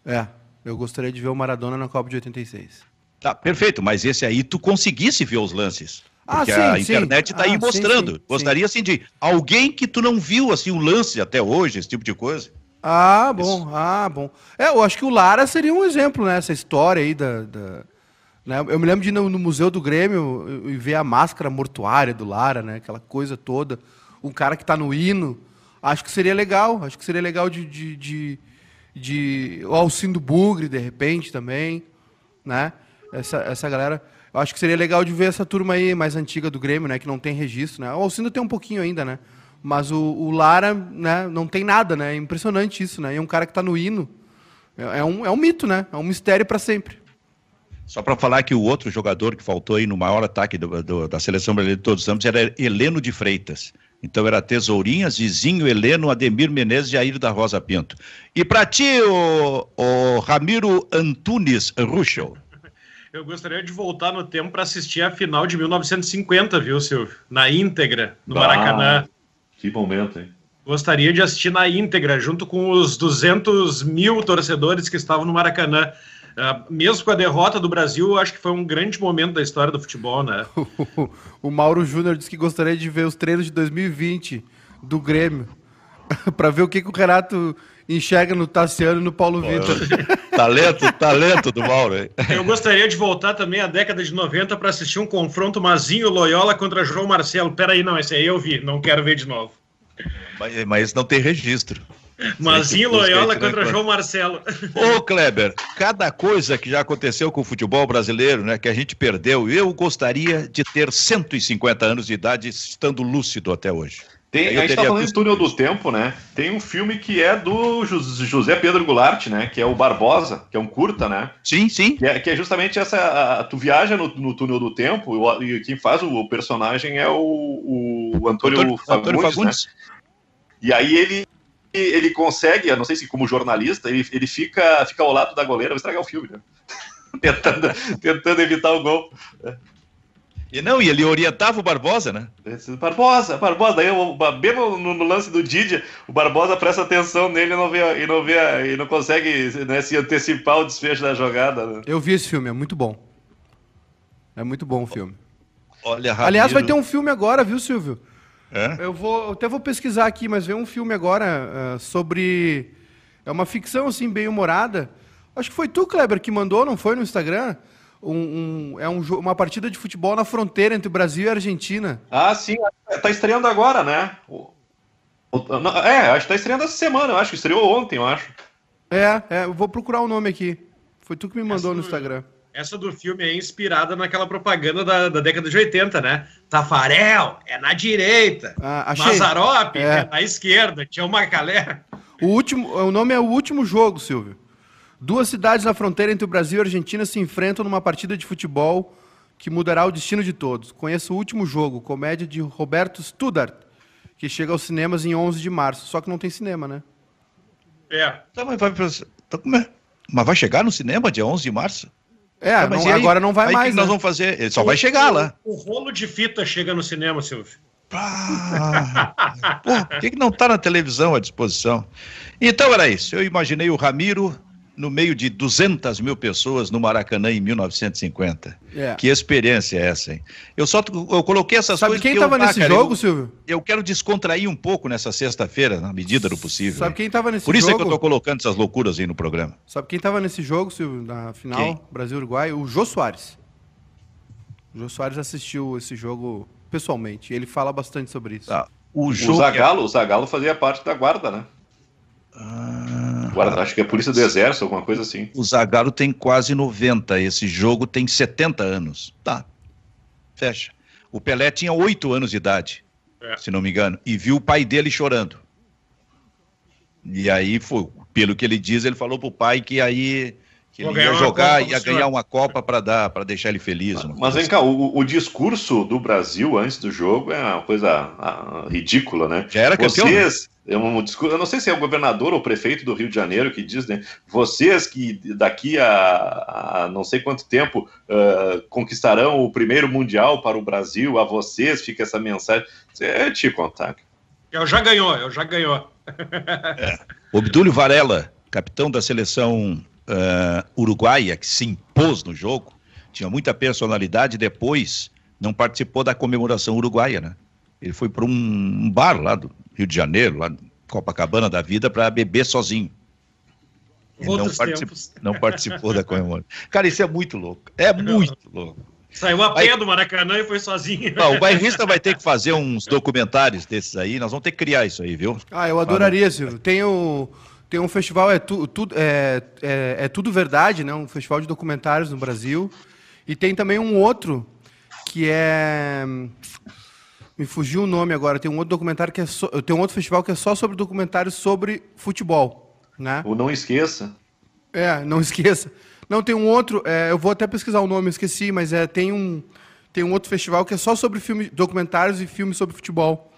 É, eu gostaria de ver o Maradona na Copa de 86. Tá, perfeito, mas esse aí tu conseguisse ver os lances. Ah, Porque ah, sim, a internet está ah, aí mostrando. Sim, sim, Gostaria, assim, de alguém que tu não viu, assim, o lance até hoje, esse tipo de coisa. Ah, bom, Isso. ah, bom. É, eu acho que o Lara seria um exemplo, né? Essa história aí da... da né? Eu me lembro de ir no, no, Museu do Grêmio e ver a máscara mortuária do Lara, né? Aquela coisa toda. Um cara que está no hino. Acho que seria legal. Acho que seria legal de... de, de, de... O Alcindo Bugre, de repente, também, né? Essa, essa galera... Acho que seria legal de ver essa turma aí mais antiga do Grêmio, né? Que não tem registro, né? O Alcindo tem um pouquinho ainda, né? Mas o, o Lara, né? Não tem nada, né? É impressionante isso, né? E é um cara que está no hino. É, é, um, é um mito, né? É um mistério para sempre. Só para falar que o outro jogador que faltou aí no maior ataque do, do, da seleção brasileira de todos os anos era Heleno de Freitas. Então era Tesourinha, Zizinho, Heleno, Ademir Menezes e Air da Rosa Pinto. E para ti, o, o Ramiro Antunes Ruschel. Eu gostaria de voltar no tempo para assistir a final de 1950, viu, Silvio? Na íntegra, no Maracanã. Que momento, hein? Gostaria de assistir na íntegra, junto com os 200 mil torcedores que estavam no Maracanã. Uh, mesmo com a derrota do Brasil, acho que foi um grande momento da história do futebol, né? o Mauro Júnior disse que gostaria de ver os treinos de 2020 do Grêmio, para ver o que, que o Renato enxerga no Tassiano e no Paulo Pô, Vitor. Talento, talento do Mauro. Hein? Eu gostaria de voltar também à década de 90 para assistir um confronto Mazinho Loyola contra João Marcelo. Peraí, não, esse aí eu vi, não quero ver de novo. Mas, mas não tem registro. Mazinho Loyola contra João Marcelo. Ô, Kleber, cada coisa que já aconteceu com o futebol brasileiro, né, que a gente perdeu, eu gostaria de ter 150 anos de idade estando lúcido até hoje. Tem, a gente tá falando de Túnel do Tempo, né? Tem um filme que é do José Pedro Goulart, né? Que é o Barbosa, que é um curta, né? Sim, sim. Que é, que é justamente essa. A, tu viaja no, no, Túnel do Tempo e quem faz o, personagem é o, o Antônio, Antônio, Fagundes, Antônio Fagundes. Né? E aí ele ele consegue, eu não sei se como jornalista, ele, ele fica, fica ao lado da goleira, vai estragar o filme, né? tentando, tentando evitar o gol. E não, e ele orientava o Barbosa, né? Barbosa, Barbosa, daí eu, mesmo no, no, lance do Didi, o Barbosa presta atenção nele e não vê, e não, vê, e não consegue né, se antecipar o desfecho da jogada. Né? Eu vi esse filme, é muito bom. É muito bom o filme. Olha, Ramiro... Aliás, vai ter um filme agora, viu, Silvio? É? Eu vou, eu até vou pesquisar aqui, mas veio um filme agora uh, sobre. É uma ficção assim, bem humorada. Acho que foi tu, Kleber, que mandou, não foi no Instagram? Um, um, é um, uma partida de futebol na fronteira entre Brasil e Argentina. Ah, sim. Tá estreando agora, né? É, acho que tá estreando essa semana, eu acho. que Estreou ontem, eu acho. É, é, eu vou procurar o nome aqui. Foi tu que me mandou essa no Instagram. Essa do filme é inspirada naquela propaganda da, da década de 80, né? Tafarel é na direita, ah, achei. Mazarop é. é. na esquerda, tinha o Macalé. O, último, o nome é O Último Jogo, Silvio. Duas cidades na fronteira entre o Brasil e a Argentina se enfrentam numa partida de futebol que mudará o destino de todos. Conheça o último jogo, comédia de Roberto Studart, que chega aos cinemas em 11 de março. Só que não tem cinema, né? É. Tá, mas, vai, tá, mas vai chegar no cinema dia 11 de março? É, ah, não, agora não vai aí mais. O que né? nós vamos fazer? Ele só o, vai chegar lá. O rolo de fita chega no cinema, Silvio. Ah, por que, que não está na televisão à disposição? Então era isso. Eu imaginei o Ramiro no meio de 200 mil pessoas no Maracanã em 1950. É. Que experiência é essa, hein? Eu só eu coloquei essas Sabe coisas. Sabe quem estava nesse ah, jogo, eu, Silvio? Eu quero descontrair um pouco nessa sexta-feira, na medida do possível. Sabe quem estava nesse jogo? Por isso jogo? é que eu estou colocando essas loucuras aí no programa. Sabe quem estava nesse jogo, Silvio, na final Brasil-Uruguai? O Jô Soares. O Jô Soares assistiu esse jogo pessoalmente. Ele fala bastante sobre isso. Ah, o, o Zagalo, é... o Zagalo fazia parte da guarda, né? Ah, Guarda, acho que é Polícia do Exército, alguma coisa assim. O Zagallo tem quase 90, esse jogo tem 70 anos. Tá, fecha. O Pelé tinha 8 anos de idade, é. se não me engano, e viu o pai dele chorando. E aí, foi, pelo que ele diz, ele falou pro pai que aí que ele ia jogar, ia ganhar uma Copa para dar, para deixar ele feliz. Mas vem cá, o, o, discurso do Brasil antes do jogo é uma coisa a, a, ridícula, né? Já era campeão. Né? Vocês, é um discurso, eu não sei se é o governador ou o prefeito do Rio de Janeiro que diz, né? Vocês que daqui a, a não sei quanto tempo uh, conquistarão o primeiro mundial para o Brasil, a vocês fica essa mensagem. É te contar. Eu já ganhou, eu já ganhou. É. Obdúlio Varela, capitão da seleção uh, uruguaia, que se impôs no jogo, tinha muita personalidade, depois não participou da comemoração uruguaia, né? Ele foi para um bar lá do Rio de Janeiro, lá Copacabana da vida, para beber sozinho. Não participou, não participou da comemoração. Cara, isso é muito louco. É muito louco. Saiu a pé do Maracanã e foi sozinho. Não, o bairrista vai ter que fazer uns documentários desses aí. Nós vamos ter que criar isso aí, viu? Ah, eu adoraria, Silvio. Tem o, tem um festival, é, tu, tu, é, é, é, Tudo Verdade, né? um festival de documentários no Brasil. E tem também um outro que é. Me fugiu o nome agora. Tem um outro documentário que é. So... Tem um outro festival que é só sobre documentários sobre futebol. Né? Ou não esqueça. É, não esqueça. Não, tem um outro. É, eu vou até pesquisar o nome, esqueci, mas é, tem, um, tem um outro festival que é só sobre filme, documentários e filmes sobre futebol.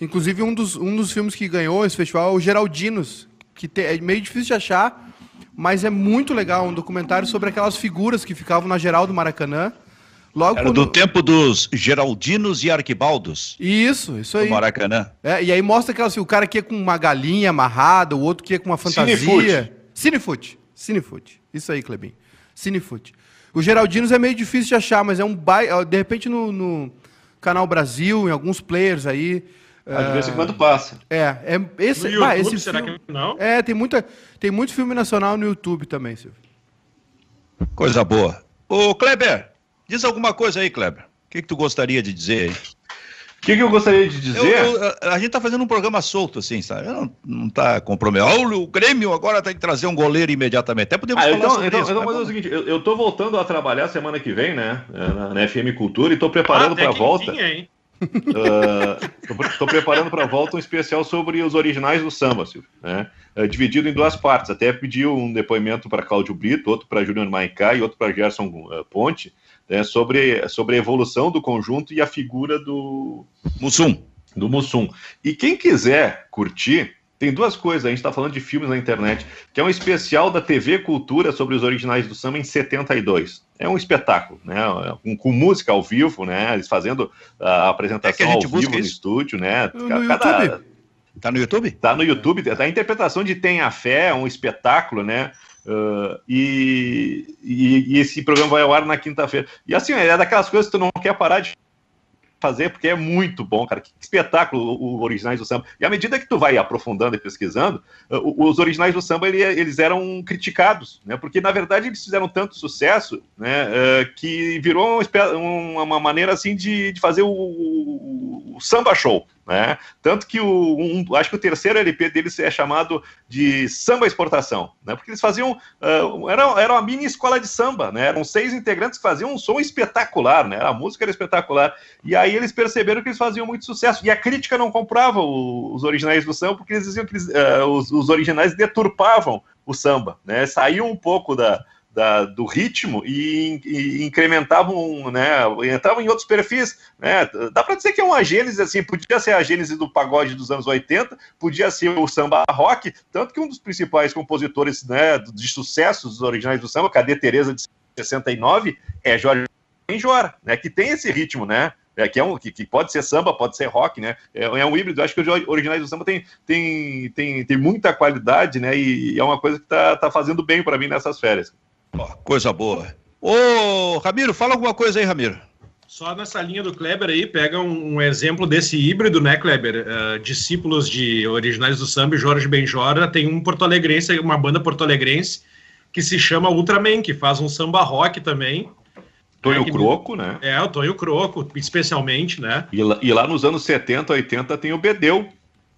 Inclusive, um dos, um dos filmes que ganhou esse festival é o Geraldinos, que te, é meio difícil de achar, mas é muito legal, um documentário sobre aquelas figuras que ficavam na geral do Maracanã. Logo Era quando... do tempo dos Geraldinos e Arquibaldos. Isso, isso aí. Do Maracanã. É, e aí mostra aquela, assim, o cara que ia com uma galinha amarrada, o outro que ia com uma fantasia. Cinefoot. Cinefoot. Cinefoot. Isso aí, Clebinho. Cinefoot. O Geraldinos é meio difícil de achar, mas é um bairro. De repente no, no Canal Brasil, em alguns players aí. Às vezes quando passa. É, é esse, no YouTube, bah, esse será filme, que não? É, tem muita, tem muito filme nacional no YouTube também, Silvio. Coisa boa. Ô, Kleber, diz alguma coisa aí, Kleber. O que, que tu gostaria de dizer aí? que, que eu gostaria de dizer? Eu, eu, a gente tá fazendo um programa solto, assim, sabe? Não, não tá comprometido. Olha, o Grêmio agora tem que trazer um goleiro imediatamente. Até podemos ah, falar então, sobre então, isso. Então, mas é o seguinte, eu, eu tô voltando a trabalhar semana que vem, né? Na, na FM Cultura e tô preparando ah, para a volta. Hein? Estou uh, preparando para a volta um especial sobre os originais do samba, Silvio, né? Uh, dividido em duas partes. Até pedi um depoimento para Cláudio Brito, outro para Júnior Maicá e outro para Gerson uh, Ponte, né? sobre, sobre a evolução do conjunto e a figura do Mussum. Do Mussum. E quem quiser curtir, tem duas coisas, a gente está falando de filmes na internet, que é um especial da TV Cultura sobre os originais do samba em 72. É um espetáculo, né? Com, com música ao vivo, né? Eles fazendo a apresentação é a ao vivo no estúdio, né? No Cada... YouTube. Tá no YouTube? Tá no YouTube. Tá a interpretação de Tem a Fé, é um espetáculo, né? Uh, e, e, e, esse programa vai ao ar na quinta-feira. E assim, é daquelas coisas que tu não quer parar de fazer, porque é muito bom, cara. Que espetáculo os originais do samba. E à medida que tu vai aprofundando e pesquisando, os originais do samba eles eram criticados, né? Porque na verdade eles fizeram tanto sucesso, né? Que virou uma maneira assim de, fazer o samba show. Né? Tanto que o, um, acho que o terceiro LP deles é chamado de Samba Exportação, né? porque eles faziam. Uh, era, era uma mini escola de samba, né? eram seis integrantes que faziam um som espetacular, né? a música era espetacular. E aí eles perceberam que eles faziam muito sucesso. E a crítica não comprava o, os originais do samba, porque eles diziam que eles, uh, os, os originais deturpavam o samba, né? saíam um pouco da, da, do ritmo e, e, incrementavam, né, entravam em outros perfis, né, dá para dizer que é uma gênese, assim, podia ser a gênese do pagode dos anos 80, podia ser o samba rock, tanto que um dos principais compositores, né, de sucessos originais do samba, Cadê Teresa de 69, é Jorge Benjor, né, que tem esse ritmo, né, é, que, é um, que, que, pode ser samba, pode ser rock, né? É, é, um híbrido. Acho que os originais do samba tem, tem, tem, tem muita qualidade, né? E, e é uma coisa que tá, tá fazendo bem para mim nessas férias. Oh, coisa boa. Ô, Ramiro, fala alguma coisa aí, Ramiro. Só nessa linha do Kleber aí, pega um, um exemplo desse híbrido, né, Kleber? Uh, discípulos de originais do samba, Jorge Benjora, tem um porto-alegrense, uma banda porto-alegrense que se chama Ultraman, que faz um samba rock também. Tonho é, Croco, né? É, o Tonho Croco, especialmente, né? E lá, e lá, nos anos 70, 80 tem o Bedeu,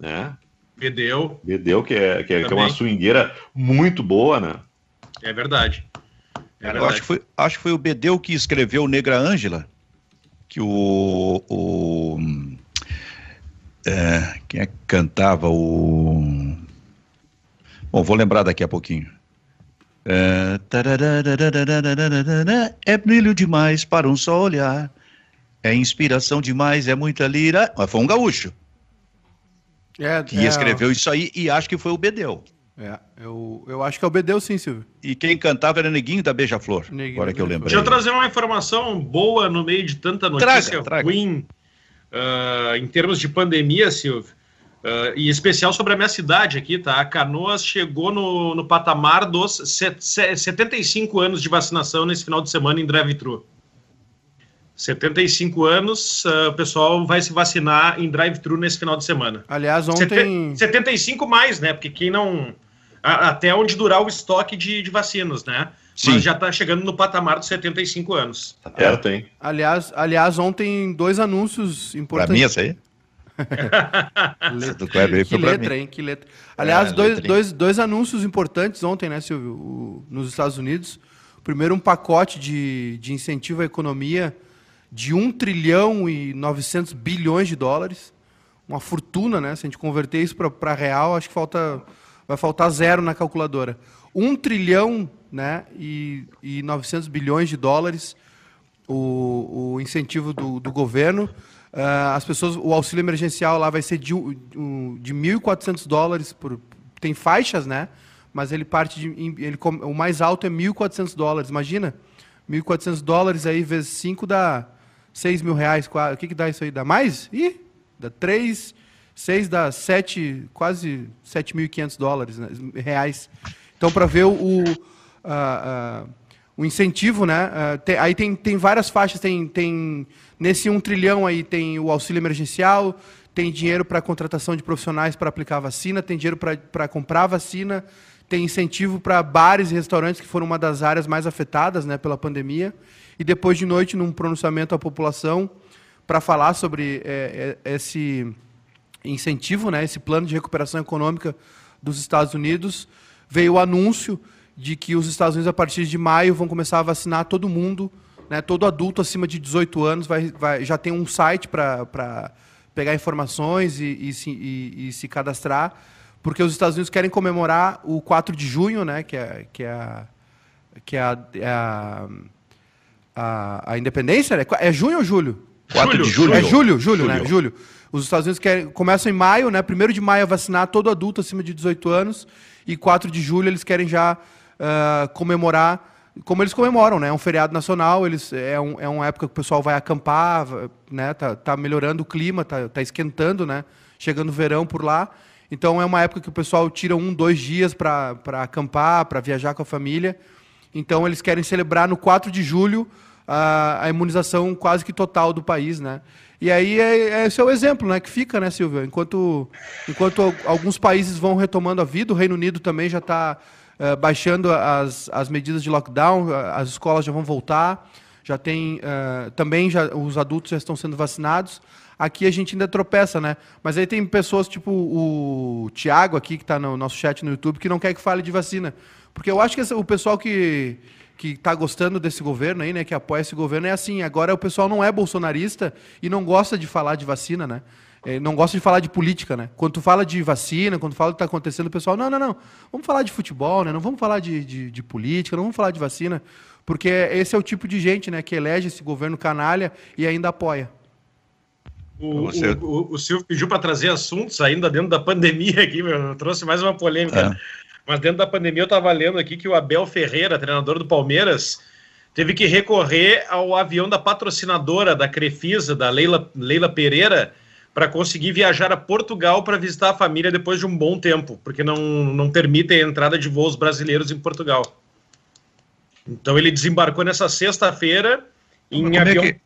né? Bedeu. Bedeu, que é, que é, que é uma swingueira muito boa, né? É verdade. É eu acho que, foi, acho que foi o Bedeu que escreveu Negra Ângela, que o. o é, quem é que cantava o. Bom, vou lembrar daqui a pouquinho. É, é brilho demais para um só olhar. É inspiração demais, é muita lira. Mas foi um gaúcho. É, que escreveu isso aí e acho que foi o Bedeu. É, eu, eu acho que é o Bedeu sim, Silvio. E quem cantava era Neguinho da Beija-Flor, agora que eu lembro. Deixa eu trazer uma informação boa no meio de tanta notícia traga, traga. ruim uh, em termos de pandemia, Silvio. Uh, e especial sobre a minha cidade aqui, tá? A Canoas chegou no, no patamar dos 75 anos de vacinação nesse final de semana em drive-thru. 75 anos, uh, o pessoal vai se vacinar em drive-thru nesse final de semana. Aliás, ontem. 75 mais, né? Porque quem não. A, até onde durar o estoque de, de vacinas, né? Sim. Mas já está chegando no patamar dos 75 anos. Tá perto, hein? Aliás, aliás, ontem dois anúncios importantes. Pra mim, essa aí? do Kleber que letra, hein? Que letra. Aliás, é, dois, dois, dois anúncios importantes ontem, né, Silvio? O, nos Estados Unidos. Primeiro, um pacote de, de incentivo à economia de 1 trilhão e 900 bilhões de dólares. Uma fortuna, né? Se a gente converter isso para real, acho que falta, vai faltar zero na calculadora. 1 trilhão né, e, e 900 bilhões de dólares o, o incentivo do, do governo. Uh, as pessoas, o auxílio emergencial lá vai ser de, de 1.400 dólares por tem faixas, né? Mas ele parte de ele o mais alto é 1.400 dólares. Imagina, 1.400 dólares aí vezes 5 dá 6 mil reais, o que, que dá isso aí? Dá mais? Ih, dá 3, 6 dá 7, quase 7.500 dólares, né, reais. Então, para ver o, uh, o incentivo, né? Tem, aí tem, tem várias faixas, tem, tem nesse 1 trilhão aí tem o auxílio emergencial, tem dinheiro para contratação de profissionais para aplicar vacina, tem dinheiro para comprar vacina, tem incentivo para bares e restaurantes, que foram uma das áreas mais afetadas né, pela pandemia e depois de noite, num pronunciamento à população, para falar sobre é, é, esse incentivo, né, esse plano de recuperação econômica dos Estados Unidos. Veio o anúncio de que os Estados Unidos, a partir de maio, vão começar a vacinar todo mundo, né, todo adulto acima de 18 anos vai, vai já tem um site para pegar informações e, e, se, e, e, se cadastrar, porque os Estados Unidos querem comemorar o 4 de junho, né, que é, que é a, que é a, é a, a, a independência, né? É junho ou julho? 4 de julho. É julho, julho, julho, né? Julho. Os Estados Unidos querem, começam em maio, né? Primeiro de maio a vacinar todo adulto acima de 18 anos e 4 de julho eles querem já uh, comemorar como eles comemoram, né? É um feriado nacional, eles é, um, é uma época que o pessoal vai acampar, né? Tá, tá melhorando o clima, tá, tá esquentando, né? Chegando o verão por lá. Então é uma época que o pessoal tira um, dois dias para acampar, para viajar com a família. Então eles querem celebrar no 4 de julho a, a imunização quase que total do país, né? E aí é, é, esse é o exemplo, né, que fica, né, Silvio? Enquanto, enquanto alguns países vão retomando a vida, o Reino Unido também já está eh, baixando as, as medidas de lockdown, as escolas já vão voltar, já tem uh, também já os adultos já estão sendo vacinados. Aqui a gente ainda tropeça, né? Mas aí tem pessoas tipo o Tiago aqui que está no nosso chat no YouTube que não quer que fale de vacina, porque eu acho que o pessoal que que está gostando desse governo aí, né, que apoia esse governo, é assim, agora o pessoal não é bolsonarista e não gosta de falar de vacina, né? É, não gosta de falar de política, né? Quando tu fala de vacina, quando tu fala do que está acontecendo, o pessoal, não, não, não, vamos falar de futebol, né? Não vamos falar de, de, de, política, não vamos falar de vacina, porque esse é o tipo de gente, né, que elege esse governo canalha e ainda apoia. O, o, o, Silvio pediu para trazer assuntos ainda dentro da pandemia aqui, meu, eu trouxe mais uma polêmica. É. Mas dentro da pandemia eu estava lendo aqui que o Abel Ferreira, treinador do Palmeiras, teve que recorrer ao avião da patrocinadora da Crefisa, da Leila, Leila Pereira, para conseguir viajar a Portugal para visitar a família depois de um bom tempo, porque não, não permitem a entrada de voos brasileiros em Portugal. Então ele desembarcou nessa sexta-feira em como avião. É que,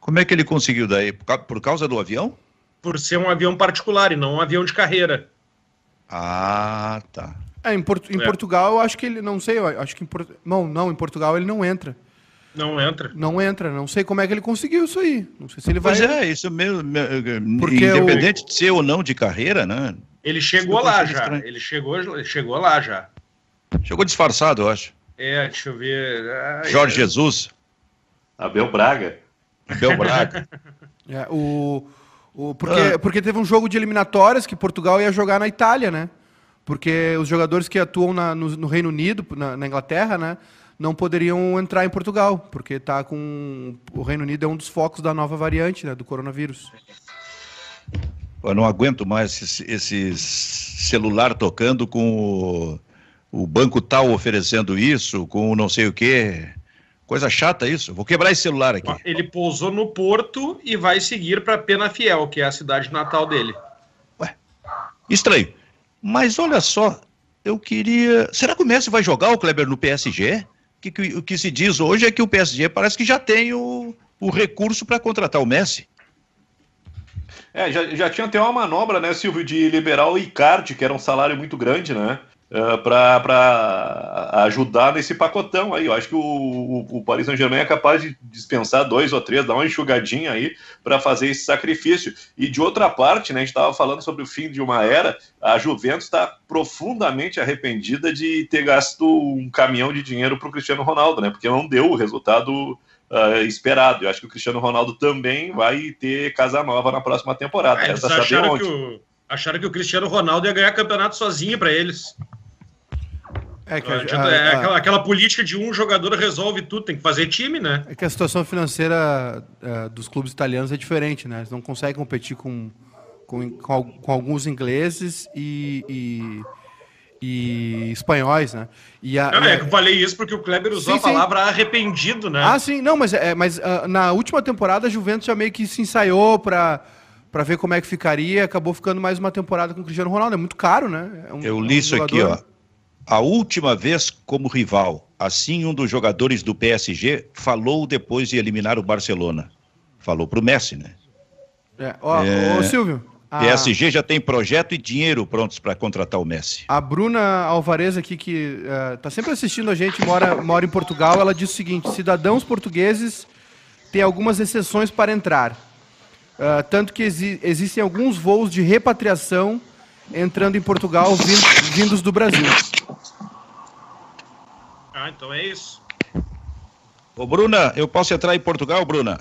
como é que ele conseguiu daí? Por causa do avião? Por ser um avião particular e não um avião de carreira. Ah, tá. É, em, Port em é. Portugal, eu acho que ele. Não sei, eu acho que em Port... Não, não, em Portugal ele não entra. Não entra. Não entra. Não sei como é que ele conseguiu isso aí. Não sei se ele vai. Pois é, isso mesmo. Porque independente o... de ser ou não de carreira, né? Ele chegou lá já. Ele chegou, chegou lá já. Chegou disfarçado, eu acho. É, deixa eu ver. Ai, Jorge é... Jesus. Abel Braga. Abel Braga. é, o, o, porque, ah. porque teve um jogo de eliminatórias que Portugal ia jogar na Itália, né? Porque os jogadores que atuam na, no, no, Reino Unido, na, na, Inglaterra, né, não poderiam entrar em Portugal, porque tá com o Reino Unido é um dos focos da nova variante, né, do coronavírus. Eu não aguento mais esse, esse celular tocando com o, o, banco tal oferecendo isso, com o não sei o quê. Coisa chata isso. Vou quebrar esse celular aqui. Ele pousou no Porto e vai seguir para Penafiel, que é a cidade natal dele. Ué, estranho. Mas olha só, eu queria. Será que o Messi vai jogar o Kleber no PSG? Que, que, o que se diz hoje é que o PSG parece que já tem o, o recurso para contratar o Messi. É, já, já tinha até uma manobra, né, Silvio, de liberar o Icardi, que era um salário muito grande, né? Uh, para ajudar nesse pacotão aí. Eu acho que o, o, o Paris Saint-Germain é capaz de dispensar dois ou três, dar uma enxugadinha aí para fazer esse sacrifício. E de outra parte, né, a gente estava falando sobre o fim de uma era, a Juventus está profundamente arrependida de ter gasto um caminhão de dinheiro para o Cristiano Ronaldo, né? Porque não deu o resultado Uh, esperado. Eu acho que o Cristiano Ronaldo também vai ter casa nova na próxima temporada. É, eles acharam que, o, acharam que o Cristiano Ronaldo ia ganhar campeonato sozinho para eles. É, que a, a, é aquela, aquela, política de um jogador resolve tudo, tem que fazer time, né? É que a situação financeira é, dos clubes italianos é diferente, né? Eles não conseguem competir com, com, com, com alguns ingleses e, e, e, espanhóis, né? E a, não, é que eu falei isso porque o Kleber usou sim, a palavra sim. arrependido, né? Ah, sim, não, mas, é, mas uh, na última temporada a Juventus já meio que se ensaiou para para ver como é que ficaria, acabou ficando mais uma temporada com o Cristiano Ronaldo. É muito caro, né? É um, eu li um isso aqui, ó a última vez como rival. Assim, um dos jogadores do PSG falou depois de eliminar o Barcelona. Falou para o Messi, né? É. Ó, é... Ô, Silvio. A... PSG já tem projeto e dinheiro prontos para contratar o Messi. A Bruna Alvarez aqui, que está uh, sempre assistindo a gente, mora, mora em Portugal, ela diz o seguinte: cidadãos portugueses têm algumas exceções para entrar. Uh, tanto que exi existem alguns voos de repatriação entrando em Portugal vindo, vindos do Brasil. Ah, então é isso. Ô, Bruna, eu posso entrar em Portugal, Bruna?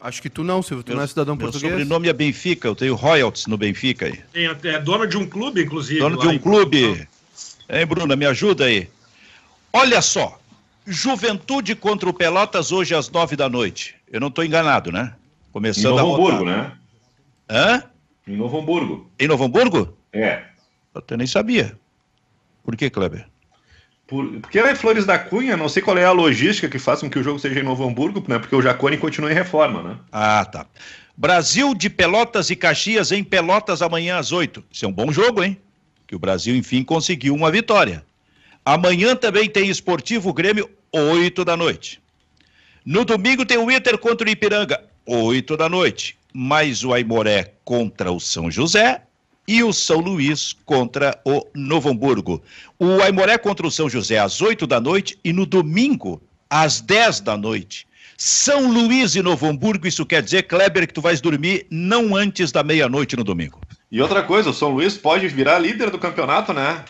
Acho que tu não, Silvio. Tu meu, não é cidadão meu português. Meu sobrenome é Benfica, eu tenho royalties no Benfica aí. Tem, é dono de um clube, inclusive. Dono de um clube. Hein, Bruna, me ajuda aí. Olha só, Juventude contra o Pelotas hoje às nove da noite. Eu não estou enganado, né? Começando em Novo Hamburgo, né? Hã? Em Novo Hamburgo. Em Novo Hamburgo? É. Eu até nem sabia. Por que, Kleber? Por, porque é Flores da Cunha, não sei qual é a logística que faz com que o jogo seja em Novo Hamburgo, né? Porque o Jacone continua em reforma, né? Ah, tá. Brasil de Pelotas e Caxias em Pelotas amanhã às oito. Isso é um bom jogo, hein? Que o Brasil, enfim, conseguiu uma vitória. Amanhã também tem Esportivo Grêmio, 8 da noite. No domingo tem o Inter contra o Ipiranga, 8 da noite. Mais o Aimoré contra o São José e o São Luís contra o Novo Hamburgo. O Aimoré contra o São José às 8 da noite e no domingo às 10 da noite. São Luís e Novo Hamburgo, isso quer dizer, Kleber, que tu vais dormir não antes da meia-noite no domingo. E outra coisa, o São Luís pode virar líder do campeonato, né?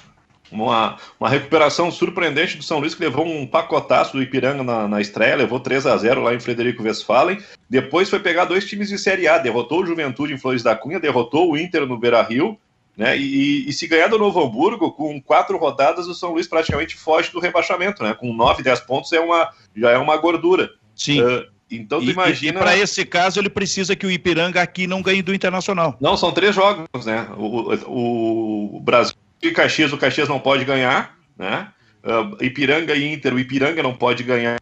Uma, uma recuperação surpreendente do São Luís, que levou um pacotaço do Ipiranga na, na estreia, levou 3 a 0 lá em Frederico Westphalen. Depois foi pegar dois times de Série A, derrotou o Juventude em Flores da Cunha, derrotou o Inter no Beira Rio. Né? E, e, se ganhar do Novo Hamburgo, com quatro rodadas, o São Luís praticamente foge do rebaixamento. Né? Com 9, 10 pontos é uma, já é uma gordura. Sim. Uh, então tu e, imagina. para esse caso, ele precisa que o Ipiranga aqui não ganhe do Internacional. Não, são três jogos, né? O, o, o Brasil e Caxias, o Caxias não pode ganhar, né? Uh, Ipiranga e Inter, o Ipiranga não pode ganhar.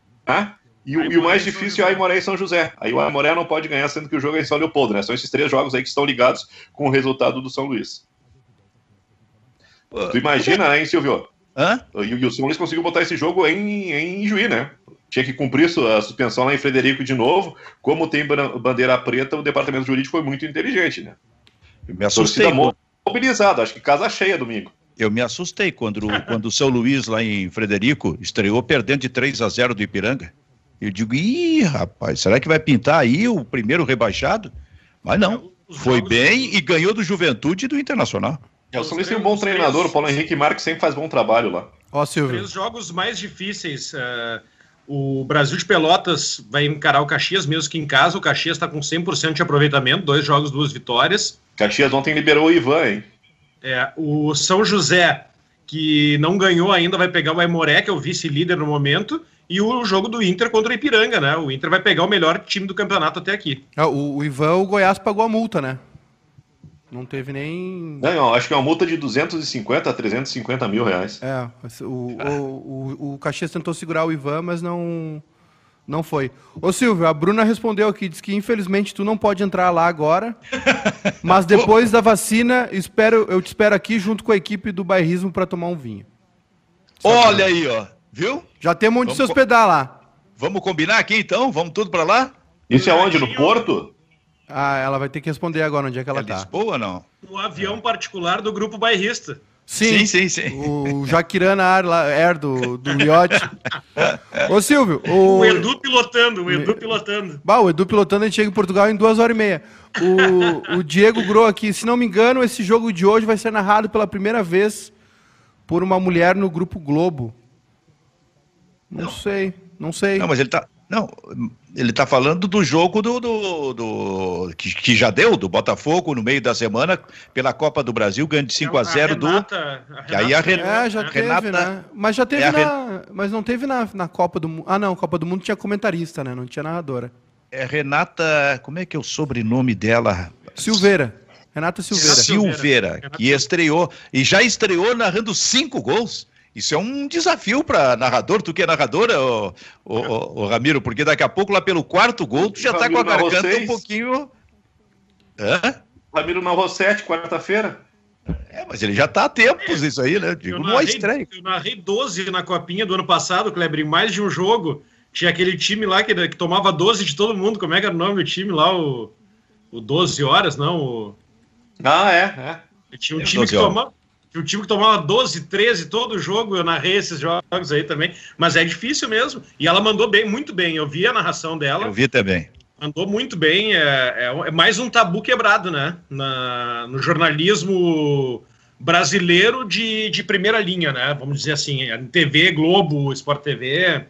E, o, e o mais difícil é o Aimoré e São José. Aí o Aimoré não pode ganhar, sendo que o jogo é em São Leopoldo, né? São esses três jogos aí que estão ligados com o resultado do São Luís. Tu imagina, hein, Silvio? Hã? E, e o São Luís conseguiu botar esse jogo em, em Juí, né? Tinha que cumprir a suspensão lá em Frederico de novo. Como tem bandeira preta, o departamento jurídico foi muito inteligente, né? Eu me assustei mobilizado, acho que casa cheia domingo. Eu me assustei quando, quando o São Luís, lá em Frederico, estreou perdendo de 3 a 0 do Ipiranga. Eu digo, ih, rapaz, será que vai pintar aí o primeiro rebaixado? Mas não, foi bem e ganhou do Juventude e do Internacional. É, o São Luís tem um bom treinador, o Paulo Henrique Marques sempre faz bom trabalho lá. Ó, Silvio. Os jogos mais difíceis, uh, o Brasil de Pelotas vai encarar o Caxias, mesmo que em casa, o Caxias está com 100% de aproveitamento, dois jogos, duas vitórias. Caxias ontem liberou o Ivan, hein? É, o São José, que não ganhou ainda, vai pegar o Aimoré, que é o vice-líder no momento, e o jogo do Inter contra o Ipiranga, né? O Inter vai pegar o melhor time do campeonato até aqui. É, o, o Ivan, o Goiás pagou a multa, né? Não teve nem. Não, não, acho que é uma multa de 250 a 350 mil reais. É, o, o, o, o Caxias tentou segurar o Ivan, mas não, não foi. Ô Silvio, a Bruna respondeu aqui, diz que infelizmente tu não pode entrar lá agora, mas depois da vacina, espero, eu te espero aqui junto com a equipe do bairrismo para tomar um vinho. Olha aí, ó, viu? Já temos onde se hospedar lá. Vamos combinar aqui então? Vamos tudo para lá? Isso é onde? No Porto? Ah, ela vai ter que responder agora onde é que ela é tá. Lisboa ou não? No avião particular do grupo bairrista. Sim, sim, sim. sim. O Jaquirana Air do, do Miote. Ô, Silvio. O... o Edu pilotando, o Edu pilotando. Bah, o Edu pilotando, a gente chega em Portugal em duas horas e meia. O, o Diego Gro aqui, se não me engano, esse jogo de hoje vai ser narrado pela primeira vez por uma mulher no Grupo Globo. Não, não. sei, não sei. Não, mas ele tá. Não, ele está falando do jogo do, do, do que, que, já deu, do Botafogo no meio da semana, pela Copa do Brasil, ganhando de 5 a 0 do. Renata, que aí a Renata. É, já teve, Renata, né? Mas já teve é na. Mas não teve na, na Copa do Mundo. Ah, não, Copa do Mundo tinha comentarista, né? Não tinha narradora. É Renata. Como é que é o sobrenome dela? Silveira. Renata Silveira. Silveira, Silveira que estreou. E já estreou narrando cinco gols. Isso é um desafio para narrador, tu que é narradora, ô, ô, ô, ô, Ramiro, porque daqui a pouco, lá pelo quarto gol, tu já está com a garganta um pouquinho. Hã? Ramiro narrou sete, quarta-feira. É, mas ele já está há tempos, isso aí, né? Digo, não é estranho. Eu narrei 12 na copinha do ano passado, Kleber, em mais de um jogo. Tinha aquele time lá que, que tomava 12 de todo mundo. Como é que era o nome do time lá? O, o 12 horas, não? O... Ah, é, é. Tinha um time que tomava o time que tomava 12, 13 todo jogo, eu narrei esses jogos aí também, mas é difícil mesmo. E ela mandou bem, muito bem. Eu vi a narração dela. Eu vi também. Andou muito bem. É, é, é, mais um tabu quebrado, né? Na, no jornalismo brasileiro de, de primeira linha, né? Vamos dizer assim, TV, Globo, Sport TV.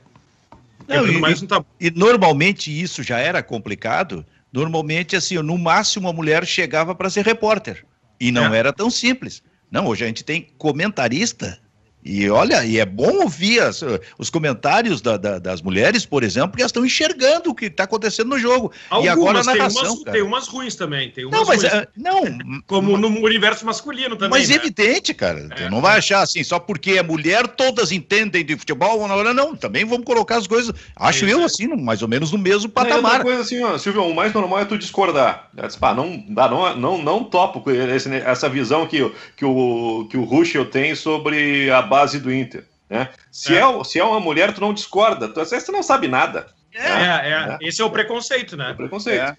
Não, e, mais um tabu. e normalmente isso já era complicado. Normalmente, assim, no máximo a mulher chegava para ser repórter. E não é. era tão simples. Não, hoje a gente tem comentarista e olha, e é bom ouvir as, os comentários da, da, das mulheres, por exemplo, porque elas estão enxergando o que está acontecendo no jogo. Algumas, e agora a narração. Tem umas, tem umas ruins também. Tem umas não, mas ruins, é, não. Como no universo masculino também. Mas né? evidente, cara. É, não vai achar assim, só porque é mulher, todas entendem de futebol. Não, não, também vamos colocar as coisas. Acho eu assim, mais ou menos no mesmo patamar. Não, coisa assim, ó, Silvio, o mais normal é tu discordar. Disse, pá, não, dá, não, não, não topo esse, essa visão que, que o, que o Ruschel tem sobre a base do Inter. Né? Se, é. é. se é uma mulher, tu não discorda, tu, você não sabe nada. É, né? é, é. Esse é o preconceito, né? É o preconceito. É.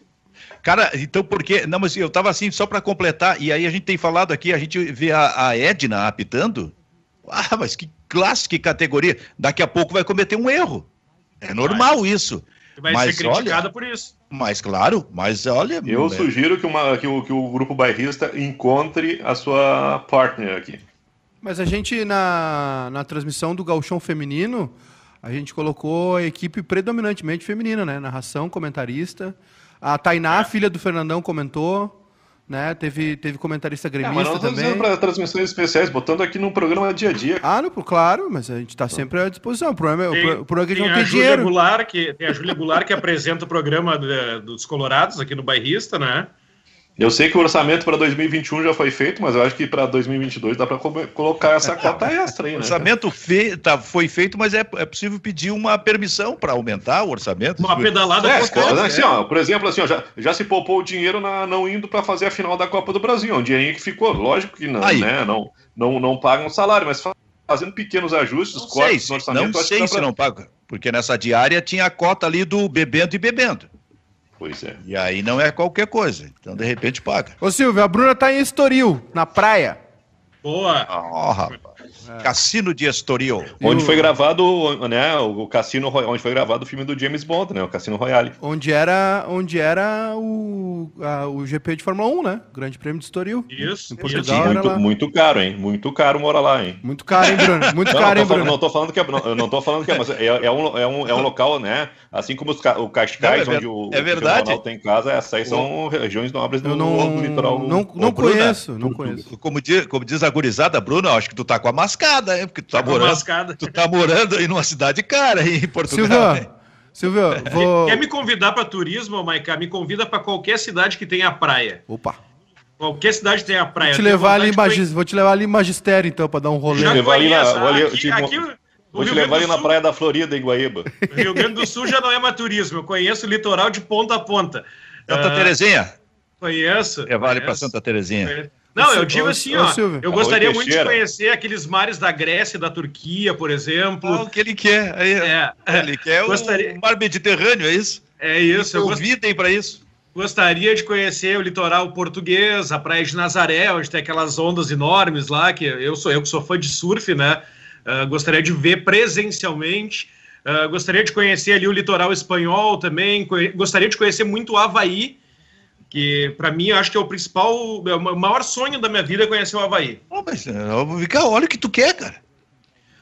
Cara, então porque. Não, mas eu tava assim, só para completar, e aí a gente tem falado aqui, a gente vê a, a Edna apitando. Ah, mas que classe, que categoria. Daqui a pouco vai cometer um erro. É normal vai. isso. Vai mas, ser criticada por isso. Mas claro, mas olha. Eu é... sugiro que, uma, que, o, que o grupo bairrista encontre a sua partner aqui. Mas a gente, na, na transmissão do Galchão Feminino, a gente colocou a equipe predominantemente feminina, né? Narração, comentarista. A Tainá, é. filha do Fernandão, comentou. Né? Teve, teve comentarista gremista é, mas nós também. para transmissões especiais, botando aqui no programa dia a dia. Ah, no, claro, mas a gente está sempre à disposição. O problema, tem, o problema é que a gente não tem dinheiro. Goulart, que, tem a Júlia Goulart que apresenta o programa de, dos Colorados aqui no Bairrista, né? Eu sei que o orçamento para 2021 já foi feito, mas eu acho que para 2022 dá para colocar essa cota extra aí, né? O orçamento fe tá, foi feito, mas é, é possível pedir uma permissão para aumentar o orçamento. Uma pedalada é, é, assim, ó, Por exemplo, assim, ó, já, já se poupou o dinheiro na, não indo para fazer a final da Copa do Brasil. É um dinheirinho que ficou. Lógico que não, aí. né? Não, não, não pagam salário, mas fazendo pequenos ajustes, não cortes no orçamento. Não sei se pra... não paga, porque nessa diária tinha a cota ali do bebendo e bebendo. Pois é. E aí não é qualquer coisa. Então, de repente, paga. Ô, Silvio, a Bruna tá em Estoril, na praia. Boa. Ó, oh, rapaz. É. Cassino de Estoril. Onde foi gravado, né, o cassino, onde foi gravado o filme do James Bond, né, o Cassino Royale. Onde era, onde era o, a, o GP de Fórmula 1, né, Grande Prêmio de Estoril. Isso. Em Portugal muito, muito caro, hein, muito caro morar lá, hein. Muito caro, hein, Bruno, muito não, caro, hein, Bruno. Não tô falando que é, não, não tô falando que é, mas é, é, um, é, um, é um local, né, assim como os, o Cascais, não, é, onde o, é verdade. o tem casa, essas aí são regiões nobres do, não, do litoral. Não, não, conheço, não conheço. Como diz, como diz a gurizada, Bruno, acho que tu tá com a mascada, hein, porque tu tá, tá morando, tu tá morando aí numa cidade cara aí em Portugal. Silvio, Silvio, vou... Quer me convidar para turismo, Maica? Me convida para qualquer cidade que tenha praia. Opa. Qualquer cidade tem a praia. Vou te levar ali, magis... vou te levar ali em Magistério, então, para dar um rolê. Já levar ali na... aqui, tipo... aqui, Vou te levar ali na praia da Florida, em Guaíba. Rio Grande do Sul já não é mais turismo. Eu conheço o litoral de ponta a ponta. Santa uh, Terezinha? Conheço. É, vale para Santa Terezinha. Não, eu digo assim, ó. Eu gostaria muito de conhecer aqueles mares da Grécia e da Turquia, por exemplo. Ah, o que ele quer. Aí, é. Ele quer gostaria... o mar Mediterrâneo, é isso? É isso. Eu convidem para isso. Gostaria de conhecer o litoral português, a praia de Nazaré, onde tem aquelas ondas enormes lá, que eu sou eu que sou fã de surf, né? Uh, gostaria de ver presencialmente. Uh, gostaria de conhecer ali o litoral espanhol também. Gostaria de conhecer muito o Havaí, que para mim eu acho que é o principal, é o maior sonho da minha vida é conhecer o Havaí. Oh, mas olha o que tu quer, cara.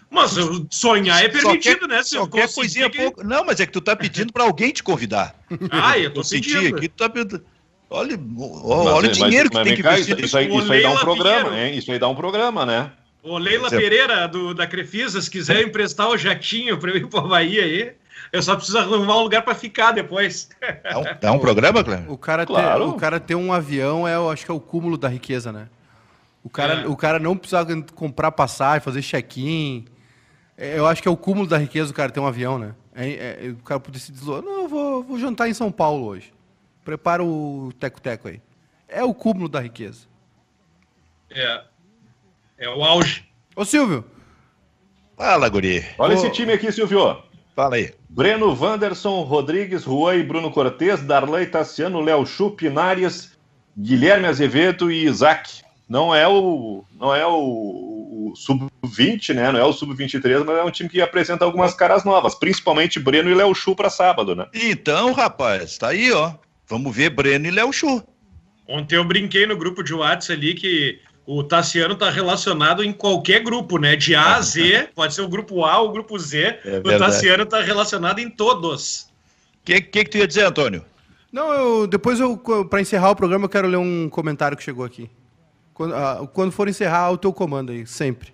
Mas sonhar é permitido, quer, né? Se qualquer coisinha que... pouco. Não, mas é que tu tá pedindo para alguém te convidar. Ah, eu tô pedindo. Aqui, tu tá pedindo. Olha, olha mas, o dinheiro mas, que tem que investir. Isso, isso, aí, isso aí dá um programa, hein? Isso aí dá um programa, né? Ô, Leila Pereira, do, da Crefisa, se quiser emprestar o jatinho para eu ir para Havaí aí, eu só preciso arrumar um lugar para ficar depois. É um, é um programa, Cleber? O cara, claro. ter, o cara ter um avião é, eu acho que é o cúmulo da riqueza, né? O cara, é. o cara não precisa comprar passagem, fazer check-in. É, eu acho que é o cúmulo da riqueza o cara ter um avião, né? É, é, o cara poder se deslocar. Não, eu vou, vou jantar em São Paulo hoje. Prepara o teco-teco aí. É o cúmulo da riqueza. É. É o auge. Ô, Silvio. Fala, guri. Olha Ô... esse time aqui, Silvio. Fala aí. Breno Wanderson, Rodrigues, Juan e Bruno Cortes, Darley Tassiano, Léo Chu, Pinares, Guilherme Azevedo e Isaac. Não é o, não é o sub-20, né? Não é o sub-23, mas é um time que apresenta algumas caras novas, principalmente Breno e Léo Chu para sábado, né? Então, rapaz, tá aí, ó. Vamos ver Breno e Léo Chu. Ontem eu brinquei no grupo de WhatsApp ali que o Tassiano tá relacionado em qualquer grupo, né? De A a Z, pode ser o grupo A ou o grupo Z. É o Tassiano tá relacionado em todos. O que, que, que tu ia dizer, Antônio? Não, eu, depois eu, para encerrar o programa, eu quero ler um comentário que chegou aqui. Quando, ah, quando for encerrar, o teu comando aí, sempre.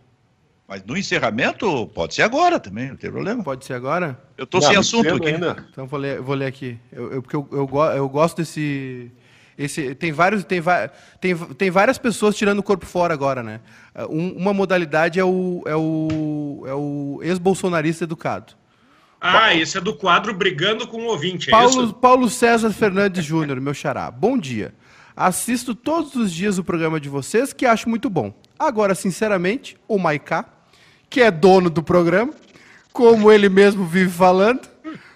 Mas no encerramento, pode ser agora também, não tem problema. Pode ser agora? Eu tô não, sem assunto aqui. Ainda. Então vou ler, vou ler aqui. Eu, eu, porque eu, eu, eu gosto desse. Esse, tem, vários, tem, tem, tem várias pessoas tirando o corpo fora agora, né? Um, uma modalidade é o, é o, é o ex-bolsonarista educado. Ah, esse é do quadro Brigando com o Ouvinte, é Paulo, isso? Paulo César Fernandes Júnior, meu xará. Bom dia. Assisto todos os dias o programa de vocês, que acho muito bom. Agora, sinceramente, o Maiká, que é dono do programa, como ele mesmo vive falando,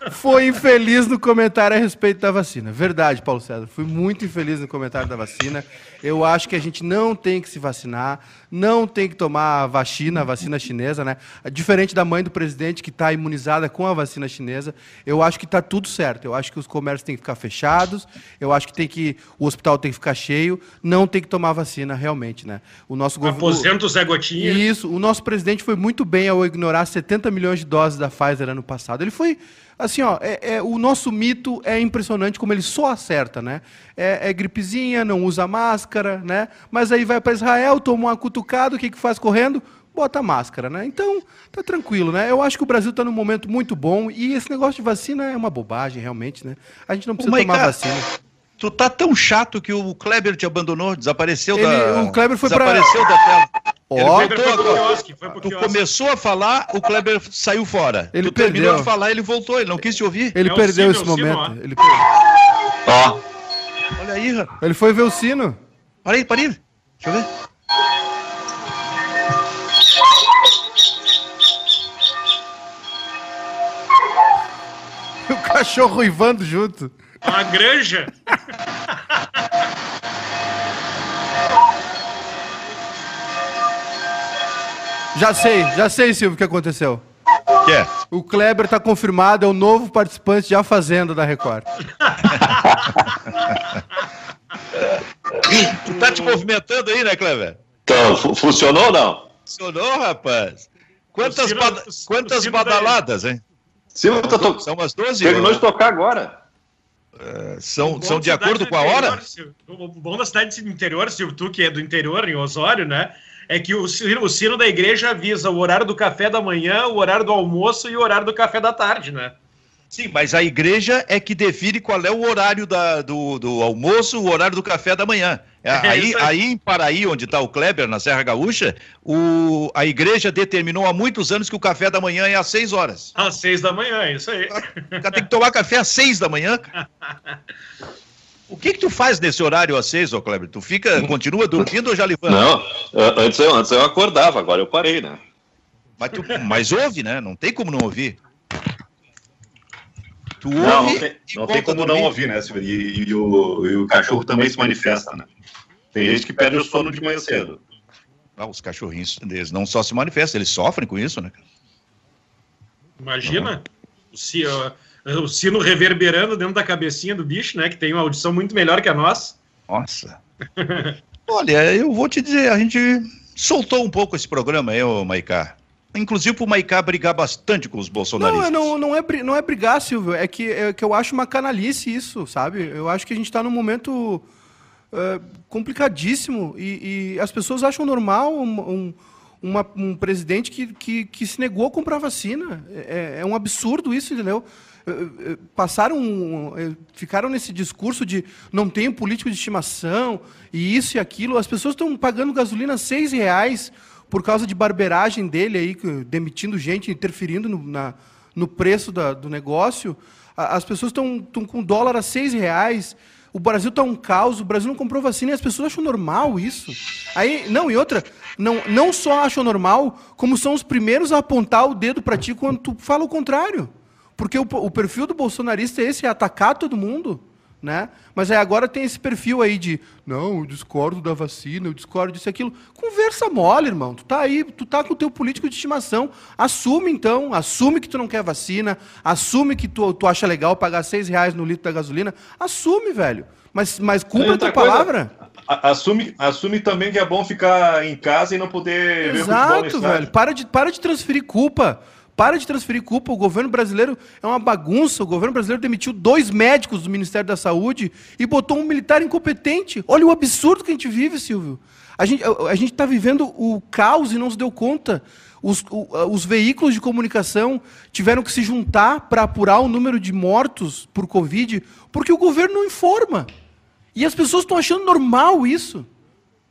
foi infeliz no comentário a respeito da vacina. Verdade, Paulo César. Fui muito infeliz no comentário da vacina. Eu acho que a gente não tem que se vacinar, não tem que tomar a vacina, a vacina chinesa, né? Diferente da mãe do presidente que está imunizada com a vacina chinesa, eu acho que está tudo certo. Eu acho que os comércios têm que ficar fechados, eu acho que tem que o hospital tem que ficar cheio, não tem que tomar vacina realmente, né? O nosso governo. Aposenta o Zé Gotinha. Isso. O nosso presidente foi muito bem ao ignorar 70 milhões de doses da Pfizer ano passado. Ele foi assim, ó, é, é, o nosso mito é impressionante como ele só acerta, né? É, é gripezinha, não usa máscara, né? Mas aí vai para Israel, toma uma cutucada, o que, que faz correndo? Bota máscara, né? Então, tá tranquilo, né? Eu acho que o Brasil está num momento muito bom e esse negócio de vacina é uma bobagem, realmente, né? A gente não precisa tomar vacina. Tu tá tão chato que o Kleber te abandonou, desapareceu ele, da. O Kleber foi desapareceu pra... da tela. Ó, tu começou a falar, o Kleber saiu fora. Ele tu perdeu. terminou de falar, ele voltou, ele não quis te ouvir. Ele é perdeu sino, esse momento. Sino, ele perdeu. Ó. Olha aí, rapaz. Ele foi ver o sino. Para aí, para aí. Deixa eu ver. O cachorro ruivando junto. Uma granja. Já sei, já sei, Silvio, o que aconteceu. Que é? O Kleber tá confirmado, é o novo participante de A Fazenda da Record. tu tá te movimentando aí, né, Kleber? Então, funcionou ou não? Funcionou, rapaz. Quantas, Ciro, bada quantas badaladas, hein? Silvio, tá to... São umas 12 Terminou de tocar agora. Uh, são, são de acordo com a hora? o bom da cidade do interior, Silvio, tu que é do interior, em Osório, né? É que o sino, o sino da igreja avisa o horário do café da manhã, o horário do almoço e o horário do café da tarde, né? Sim, mas a igreja é que define qual é o horário da, do, do almoço, o horário do café da manhã. É, é aí, aí em Paraí, onde está o Kleber, na Serra Gaúcha, o, a igreja determinou há muitos anos que o café da manhã é às seis horas. Às seis da manhã, isso aí. Tem que tomar café às seis da manhã. O que que tu faz nesse horário às seis, ô Kleber? Tu fica, continua dormindo ou já levanta? Não, antes eu, antes eu acordava, agora eu parei, né? Mas, tu, mas ouve, né? Não tem como não ouvir. Tu ouve não, não tem, não tem como dormir. não ouvir, né, Silvio? E, e, o, e o cachorro também se manifesta, né? Tem gente que perde o sono de manhã cedo. Ah, os cachorrinhos, eles não só se manifestam, eles sofrem com isso, né? Imagina. Uhum. Se, uh, o sino reverberando dentro da cabecinha do bicho, né? Que tem uma audição muito melhor que a nossa. Nossa. Olha, eu vou te dizer, a gente soltou um pouco esse programa aí, ô Maicá. Inclusive pro Maicá brigar bastante com os bolsonaristas. Não, não, não, é, não é brigar, Silvio. É que, é que eu acho uma canalice isso, sabe? Eu acho que a gente está num momento uh, complicadíssimo e, e, as pessoas acham normal um, um, uma, um presidente que, que, que, se negou a comprar vacina. É, é um absurdo isso, entendeu? Passaram, eh, ficaram nesse discurso de não tenho político de estimação e isso e aquilo. As pessoas estão pagando gasolina seis reais por causa de barberagem dele aí, demitindo gente, interferindo no, na, no preço da, do negócio. As pessoas estão com dólar a seis reais. O Brasil está um caos, o Brasil não comprou vacina e as pessoas acham normal isso. Aí, não, e outra, não, não só acham normal, como são os primeiros a apontar o dedo para ti quando tu fala o contrário. Porque o, o perfil do bolsonarista é esse, é atacar todo mundo. né? Mas aí agora tem esse perfil aí de, não, eu discordo da vacina, eu discordo disso e aquilo. Conversa mole, irmão. Tu tá aí, tu tá com o teu político de estimação. Assume então, assume que tu não quer vacina, assume que tu, tu acha legal pagar seis reais no litro da gasolina. Assume, velho. Mas, mas cumpra a tua coisa, palavra. Assume, assume também que é bom ficar em casa e não poder Exato, ver o velho. Para de, para de transferir culpa. Para de transferir culpa. O governo brasileiro é uma bagunça. O governo brasileiro demitiu dois médicos do Ministério da Saúde e botou um militar incompetente. Olha o absurdo que a gente vive, Silvio. A gente a está vivendo o caos e não se deu conta. Os, os, veículos de comunicação tiveram que se juntar para apurar o número de mortos por Covid, porque o governo não informa. E as pessoas estão achando normal isso.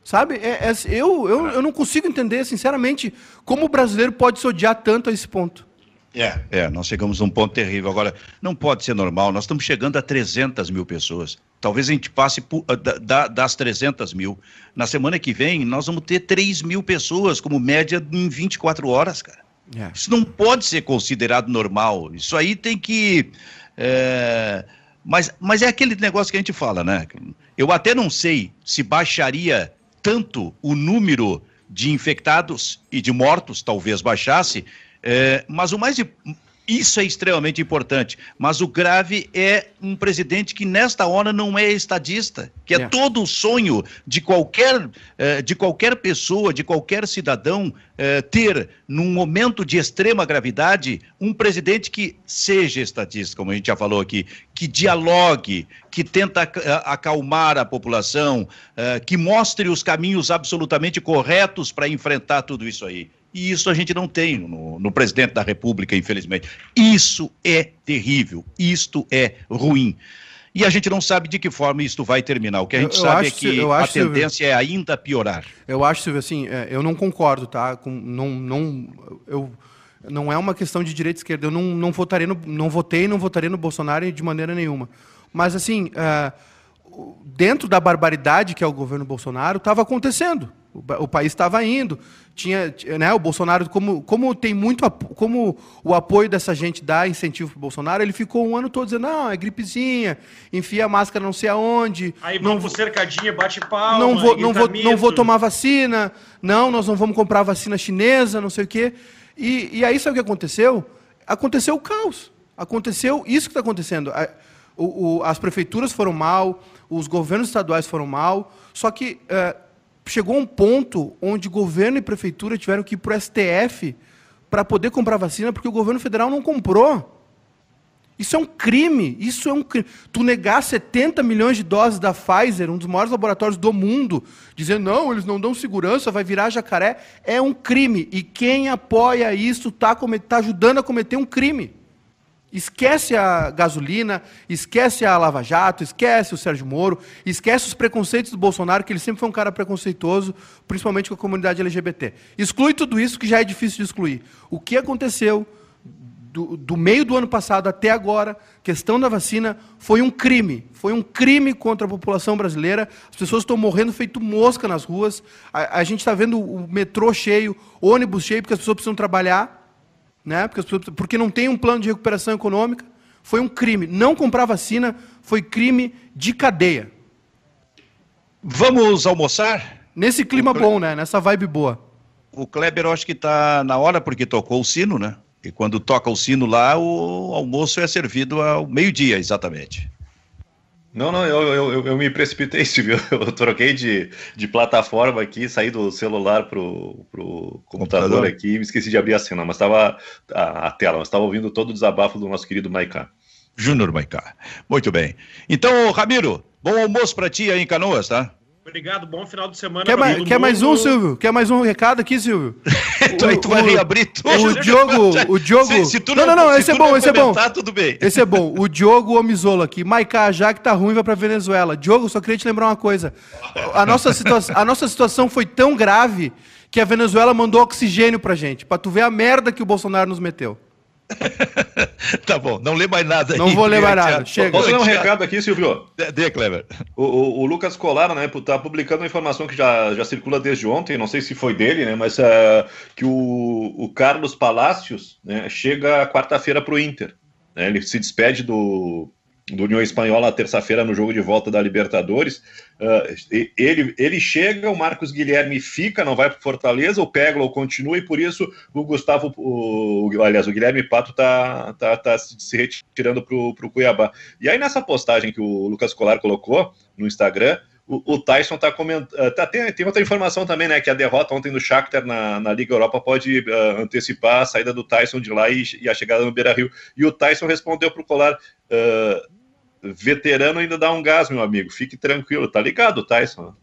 Sabe? É, é, eu, eu, eu não consigo entender, sinceramente, como o brasileiro pode se odiar tanto a esse ponto. É, é, nós chegamos a um ponto terrível. Agora, não pode ser normal, nós estamos chegando a 300 mil pessoas. Talvez a gente passe por, ah, da, das 300 mil. Na semana que vem, nós vamos ter 3 mil pessoas como média em 24 horas, cara. É. Isso não pode ser considerado normal. Isso aí tem que. É... Mas, mas é aquele negócio que a gente fala, né? Eu até não sei se baixaria tanto o número de infectados e de mortos, talvez baixasse, é, mas o mais isso é extremamente importante. Mas o grave é um presidente que nesta hora não é estadista, que é, é. todo o sonho de qualquer, eh, de qualquer pessoa, de qualquer cidadão, eh, ter, num momento de extrema gravidade, um presidente que seja estadista, como a gente já falou aqui, que dialogue, que tenta acalmar a população, eh, que mostre os caminhos absolutamente corretos para enfrentar tudo isso aí. E isso a gente não tem no, no, presidente da República, infelizmente. Isso é terrível, isto é ruim. E a gente não sabe de que forma isso vai terminar. O que a gente eu, sabe é que a tendência Silvio, é ainda piorar. Eu acho, Silvio, assim, é, eu não concordo, tá? Com, não, não, eu, não é uma questão de direita e esquerda. Eu não, não, votarei no, não votei não votaria no Bolsonaro de maneira nenhuma. Mas, assim, uh, dentro da barbaridade que é o governo Bolsonaro, estava acontecendo. O, país estava indo. Tinha, né, o Bolsonaro, como, como tem muito, como o apoio dessa gente dá incentivo para o Bolsonaro, ele ficou um ano todo dizendo, não, é gripezinha, enfia a máscara não sei aonde. Aí não vou cercadinha, bate palma, não vou, não vou, não vou tomar vacina, não, nós não vamos comprar vacina chinesa, não sei o quê. E, e aí sabe o que aconteceu? Aconteceu o caos. Aconteceu isso que está acontecendo. O, o, as prefeituras foram mal, os governos estaduais foram mal, só que uh, chegou um ponto onde governo e prefeitura tiveram que ir para o STF para poder comprar vacina, porque o governo federal não comprou. Isso é um crime. Isso é um crime. Tu negar 70 milhões de doses da Pfizer, um dos maiores laboratórios do mundo, dizendo não, eles não dão segurança, vai virar jacaré, é um crime. E quem apoia isso está tá ajudando a cometer um crime. Esquece a gasolina, esquece a Lava Jato, esquece o Sérgio Moro, esquece os preconceitos do Bolsonaro, que ele sempre foi um cara preconceituoso, principalmente com a comunidade LGBT. Exclui tudo isso, que já é difícil de excluir. O que aconteceu do, do meio do ano passado até agora, questão da vacina, foi um crime. Foi um crime contra a população brasileira. As pessoas estão morrendo feito mosca nas ruas. A, a gente está vendo o metrô cheio, ônibus cheio, porque as pessoas precisam trabalhar né? porque, porque não tem um plano de recuperação econômica, foi um crime. Não comprar vacina foi crime de cadeia. Vamos almoçar? Nesse clima bom, né? Nessa vibe boa. O Kleber, eu acho que está na hora, porque tocou o sino, né? E quando toca o sino lá, o almoço é servido ao meio-dia, exatamente. Não, não, eu, eu, eu, me precipitei, Silvio. Eu troquei de, de plataforma aqui, saí do celular pro, pro computador, computador. aqui e me esqueci de abrir a cena, mas estava a, a, tela, mas estava ouvindo todo o desabafo do nosso querido Maiká. Júnior Maiká. Muito bem. Então, Ramiro, bom almoço para ti aí em Canoas, tá? Obrigado, bom final de semana. Quer, mais, quer mais um, Silvio? Quer mais um recado aqui, Silvio? tu, o, tu vai reabrir tudo. O Diogo, o Diogo... Se, se não, não, não, esse é bom, esse é bom. tudo bem. Esse é bom. O Diogo Omizola aqui. Maiká, já que tá ruim, vai pra Venezuela. Diogo, só queria te lembrar uma coisa. A nossa, situa a nossa situação foi tão grave que a Venezuela mandou oxigênio pra gente, pra tu ver a merda que o Bolsonaro nos meteu. tá bom, não lê mais nada Não aí, vou ler mais nada, chega. Posso dar um recado aqui, Silvio? Dê, Clever. O, o, o, Lucas Colara, né, tá publicando uma informação que já, já circula desde ontem, não sei se foi dele, né, mas uh, que o, o Carlos Palácios né, chega quarta-feira para o Inter. Né, ele se despede do, do União Espanhola terça-feira no jogo de volta da Libertadores. Uh, ele, ele chega, o Marcos Guilherme fica, não vai para Fortaleza, o Peglo continua e por isso o Gustavo, o, aliás, o Guilherme Pato tá, tá, tá se retirando para o Cuiabá. E aí nessa postagem que o Lucas Colar colocou no Instagram, o, Tyson está comentando. Uh, tá, tem, tem, outra informação também, né? Que a derrota ontem do Shakhtar na, na Liga Europa pode uh, antecipar a saída do Tyson de lá e, e, a chegada no Beira Rio. E o Tyson respondeu para o Colar. Uh, veterano ainda dá um gás, meu amigo. Fique tranquilo, tá ligado, Tyson?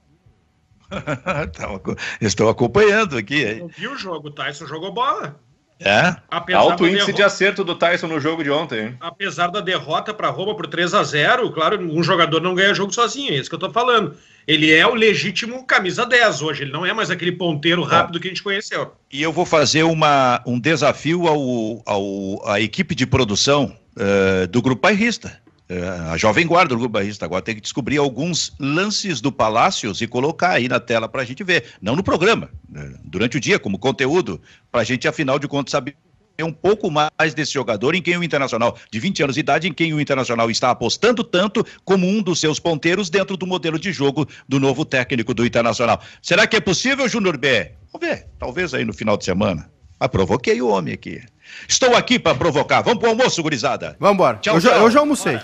Estou acompanhando aqui. Eu vi o jogo, o Tyson jogou bola. É? Apesar Alto índice derrota... de acerto do Tyson no jogo de ontem. Hein? Apesar da derrota para Roma por 3 a 0 claro, um jogador não ganha jogo sozinho, é isso que eu tô falando. Ele é o legítimo camisa 10 hoje, ele não é mais aquele ponteiro rápido que a gente conheceu. E eu vou fazer uma, um desafio ao, ao, à equipe de produção uh, do Grupo Bairrista. É, a Jovem Guarda do Grupo Barrista agora tem que descobrir alguns lances do Palácios e colocar aí na tela para a gente ver. Não no programa, né, durante o dia, como conteúdo, para a gente, afinal de contas, saber um pouco mais desse jogador em quem o Internacional, de 20 anos de idade, em quem o Internacional está apostando tanto como um dos seus ponteiros dentro do modelo de jogo do novo técnico do Internacional. Será que é possível, Júnior B? Vamos ver, talvez aí no final de semana. Mas provoquei o homem aqui. Estou aqui para provocar. Vamos pro almoço, gurizada. Vamos embora. Tchau, eu, tchau. Já, eu já almocei.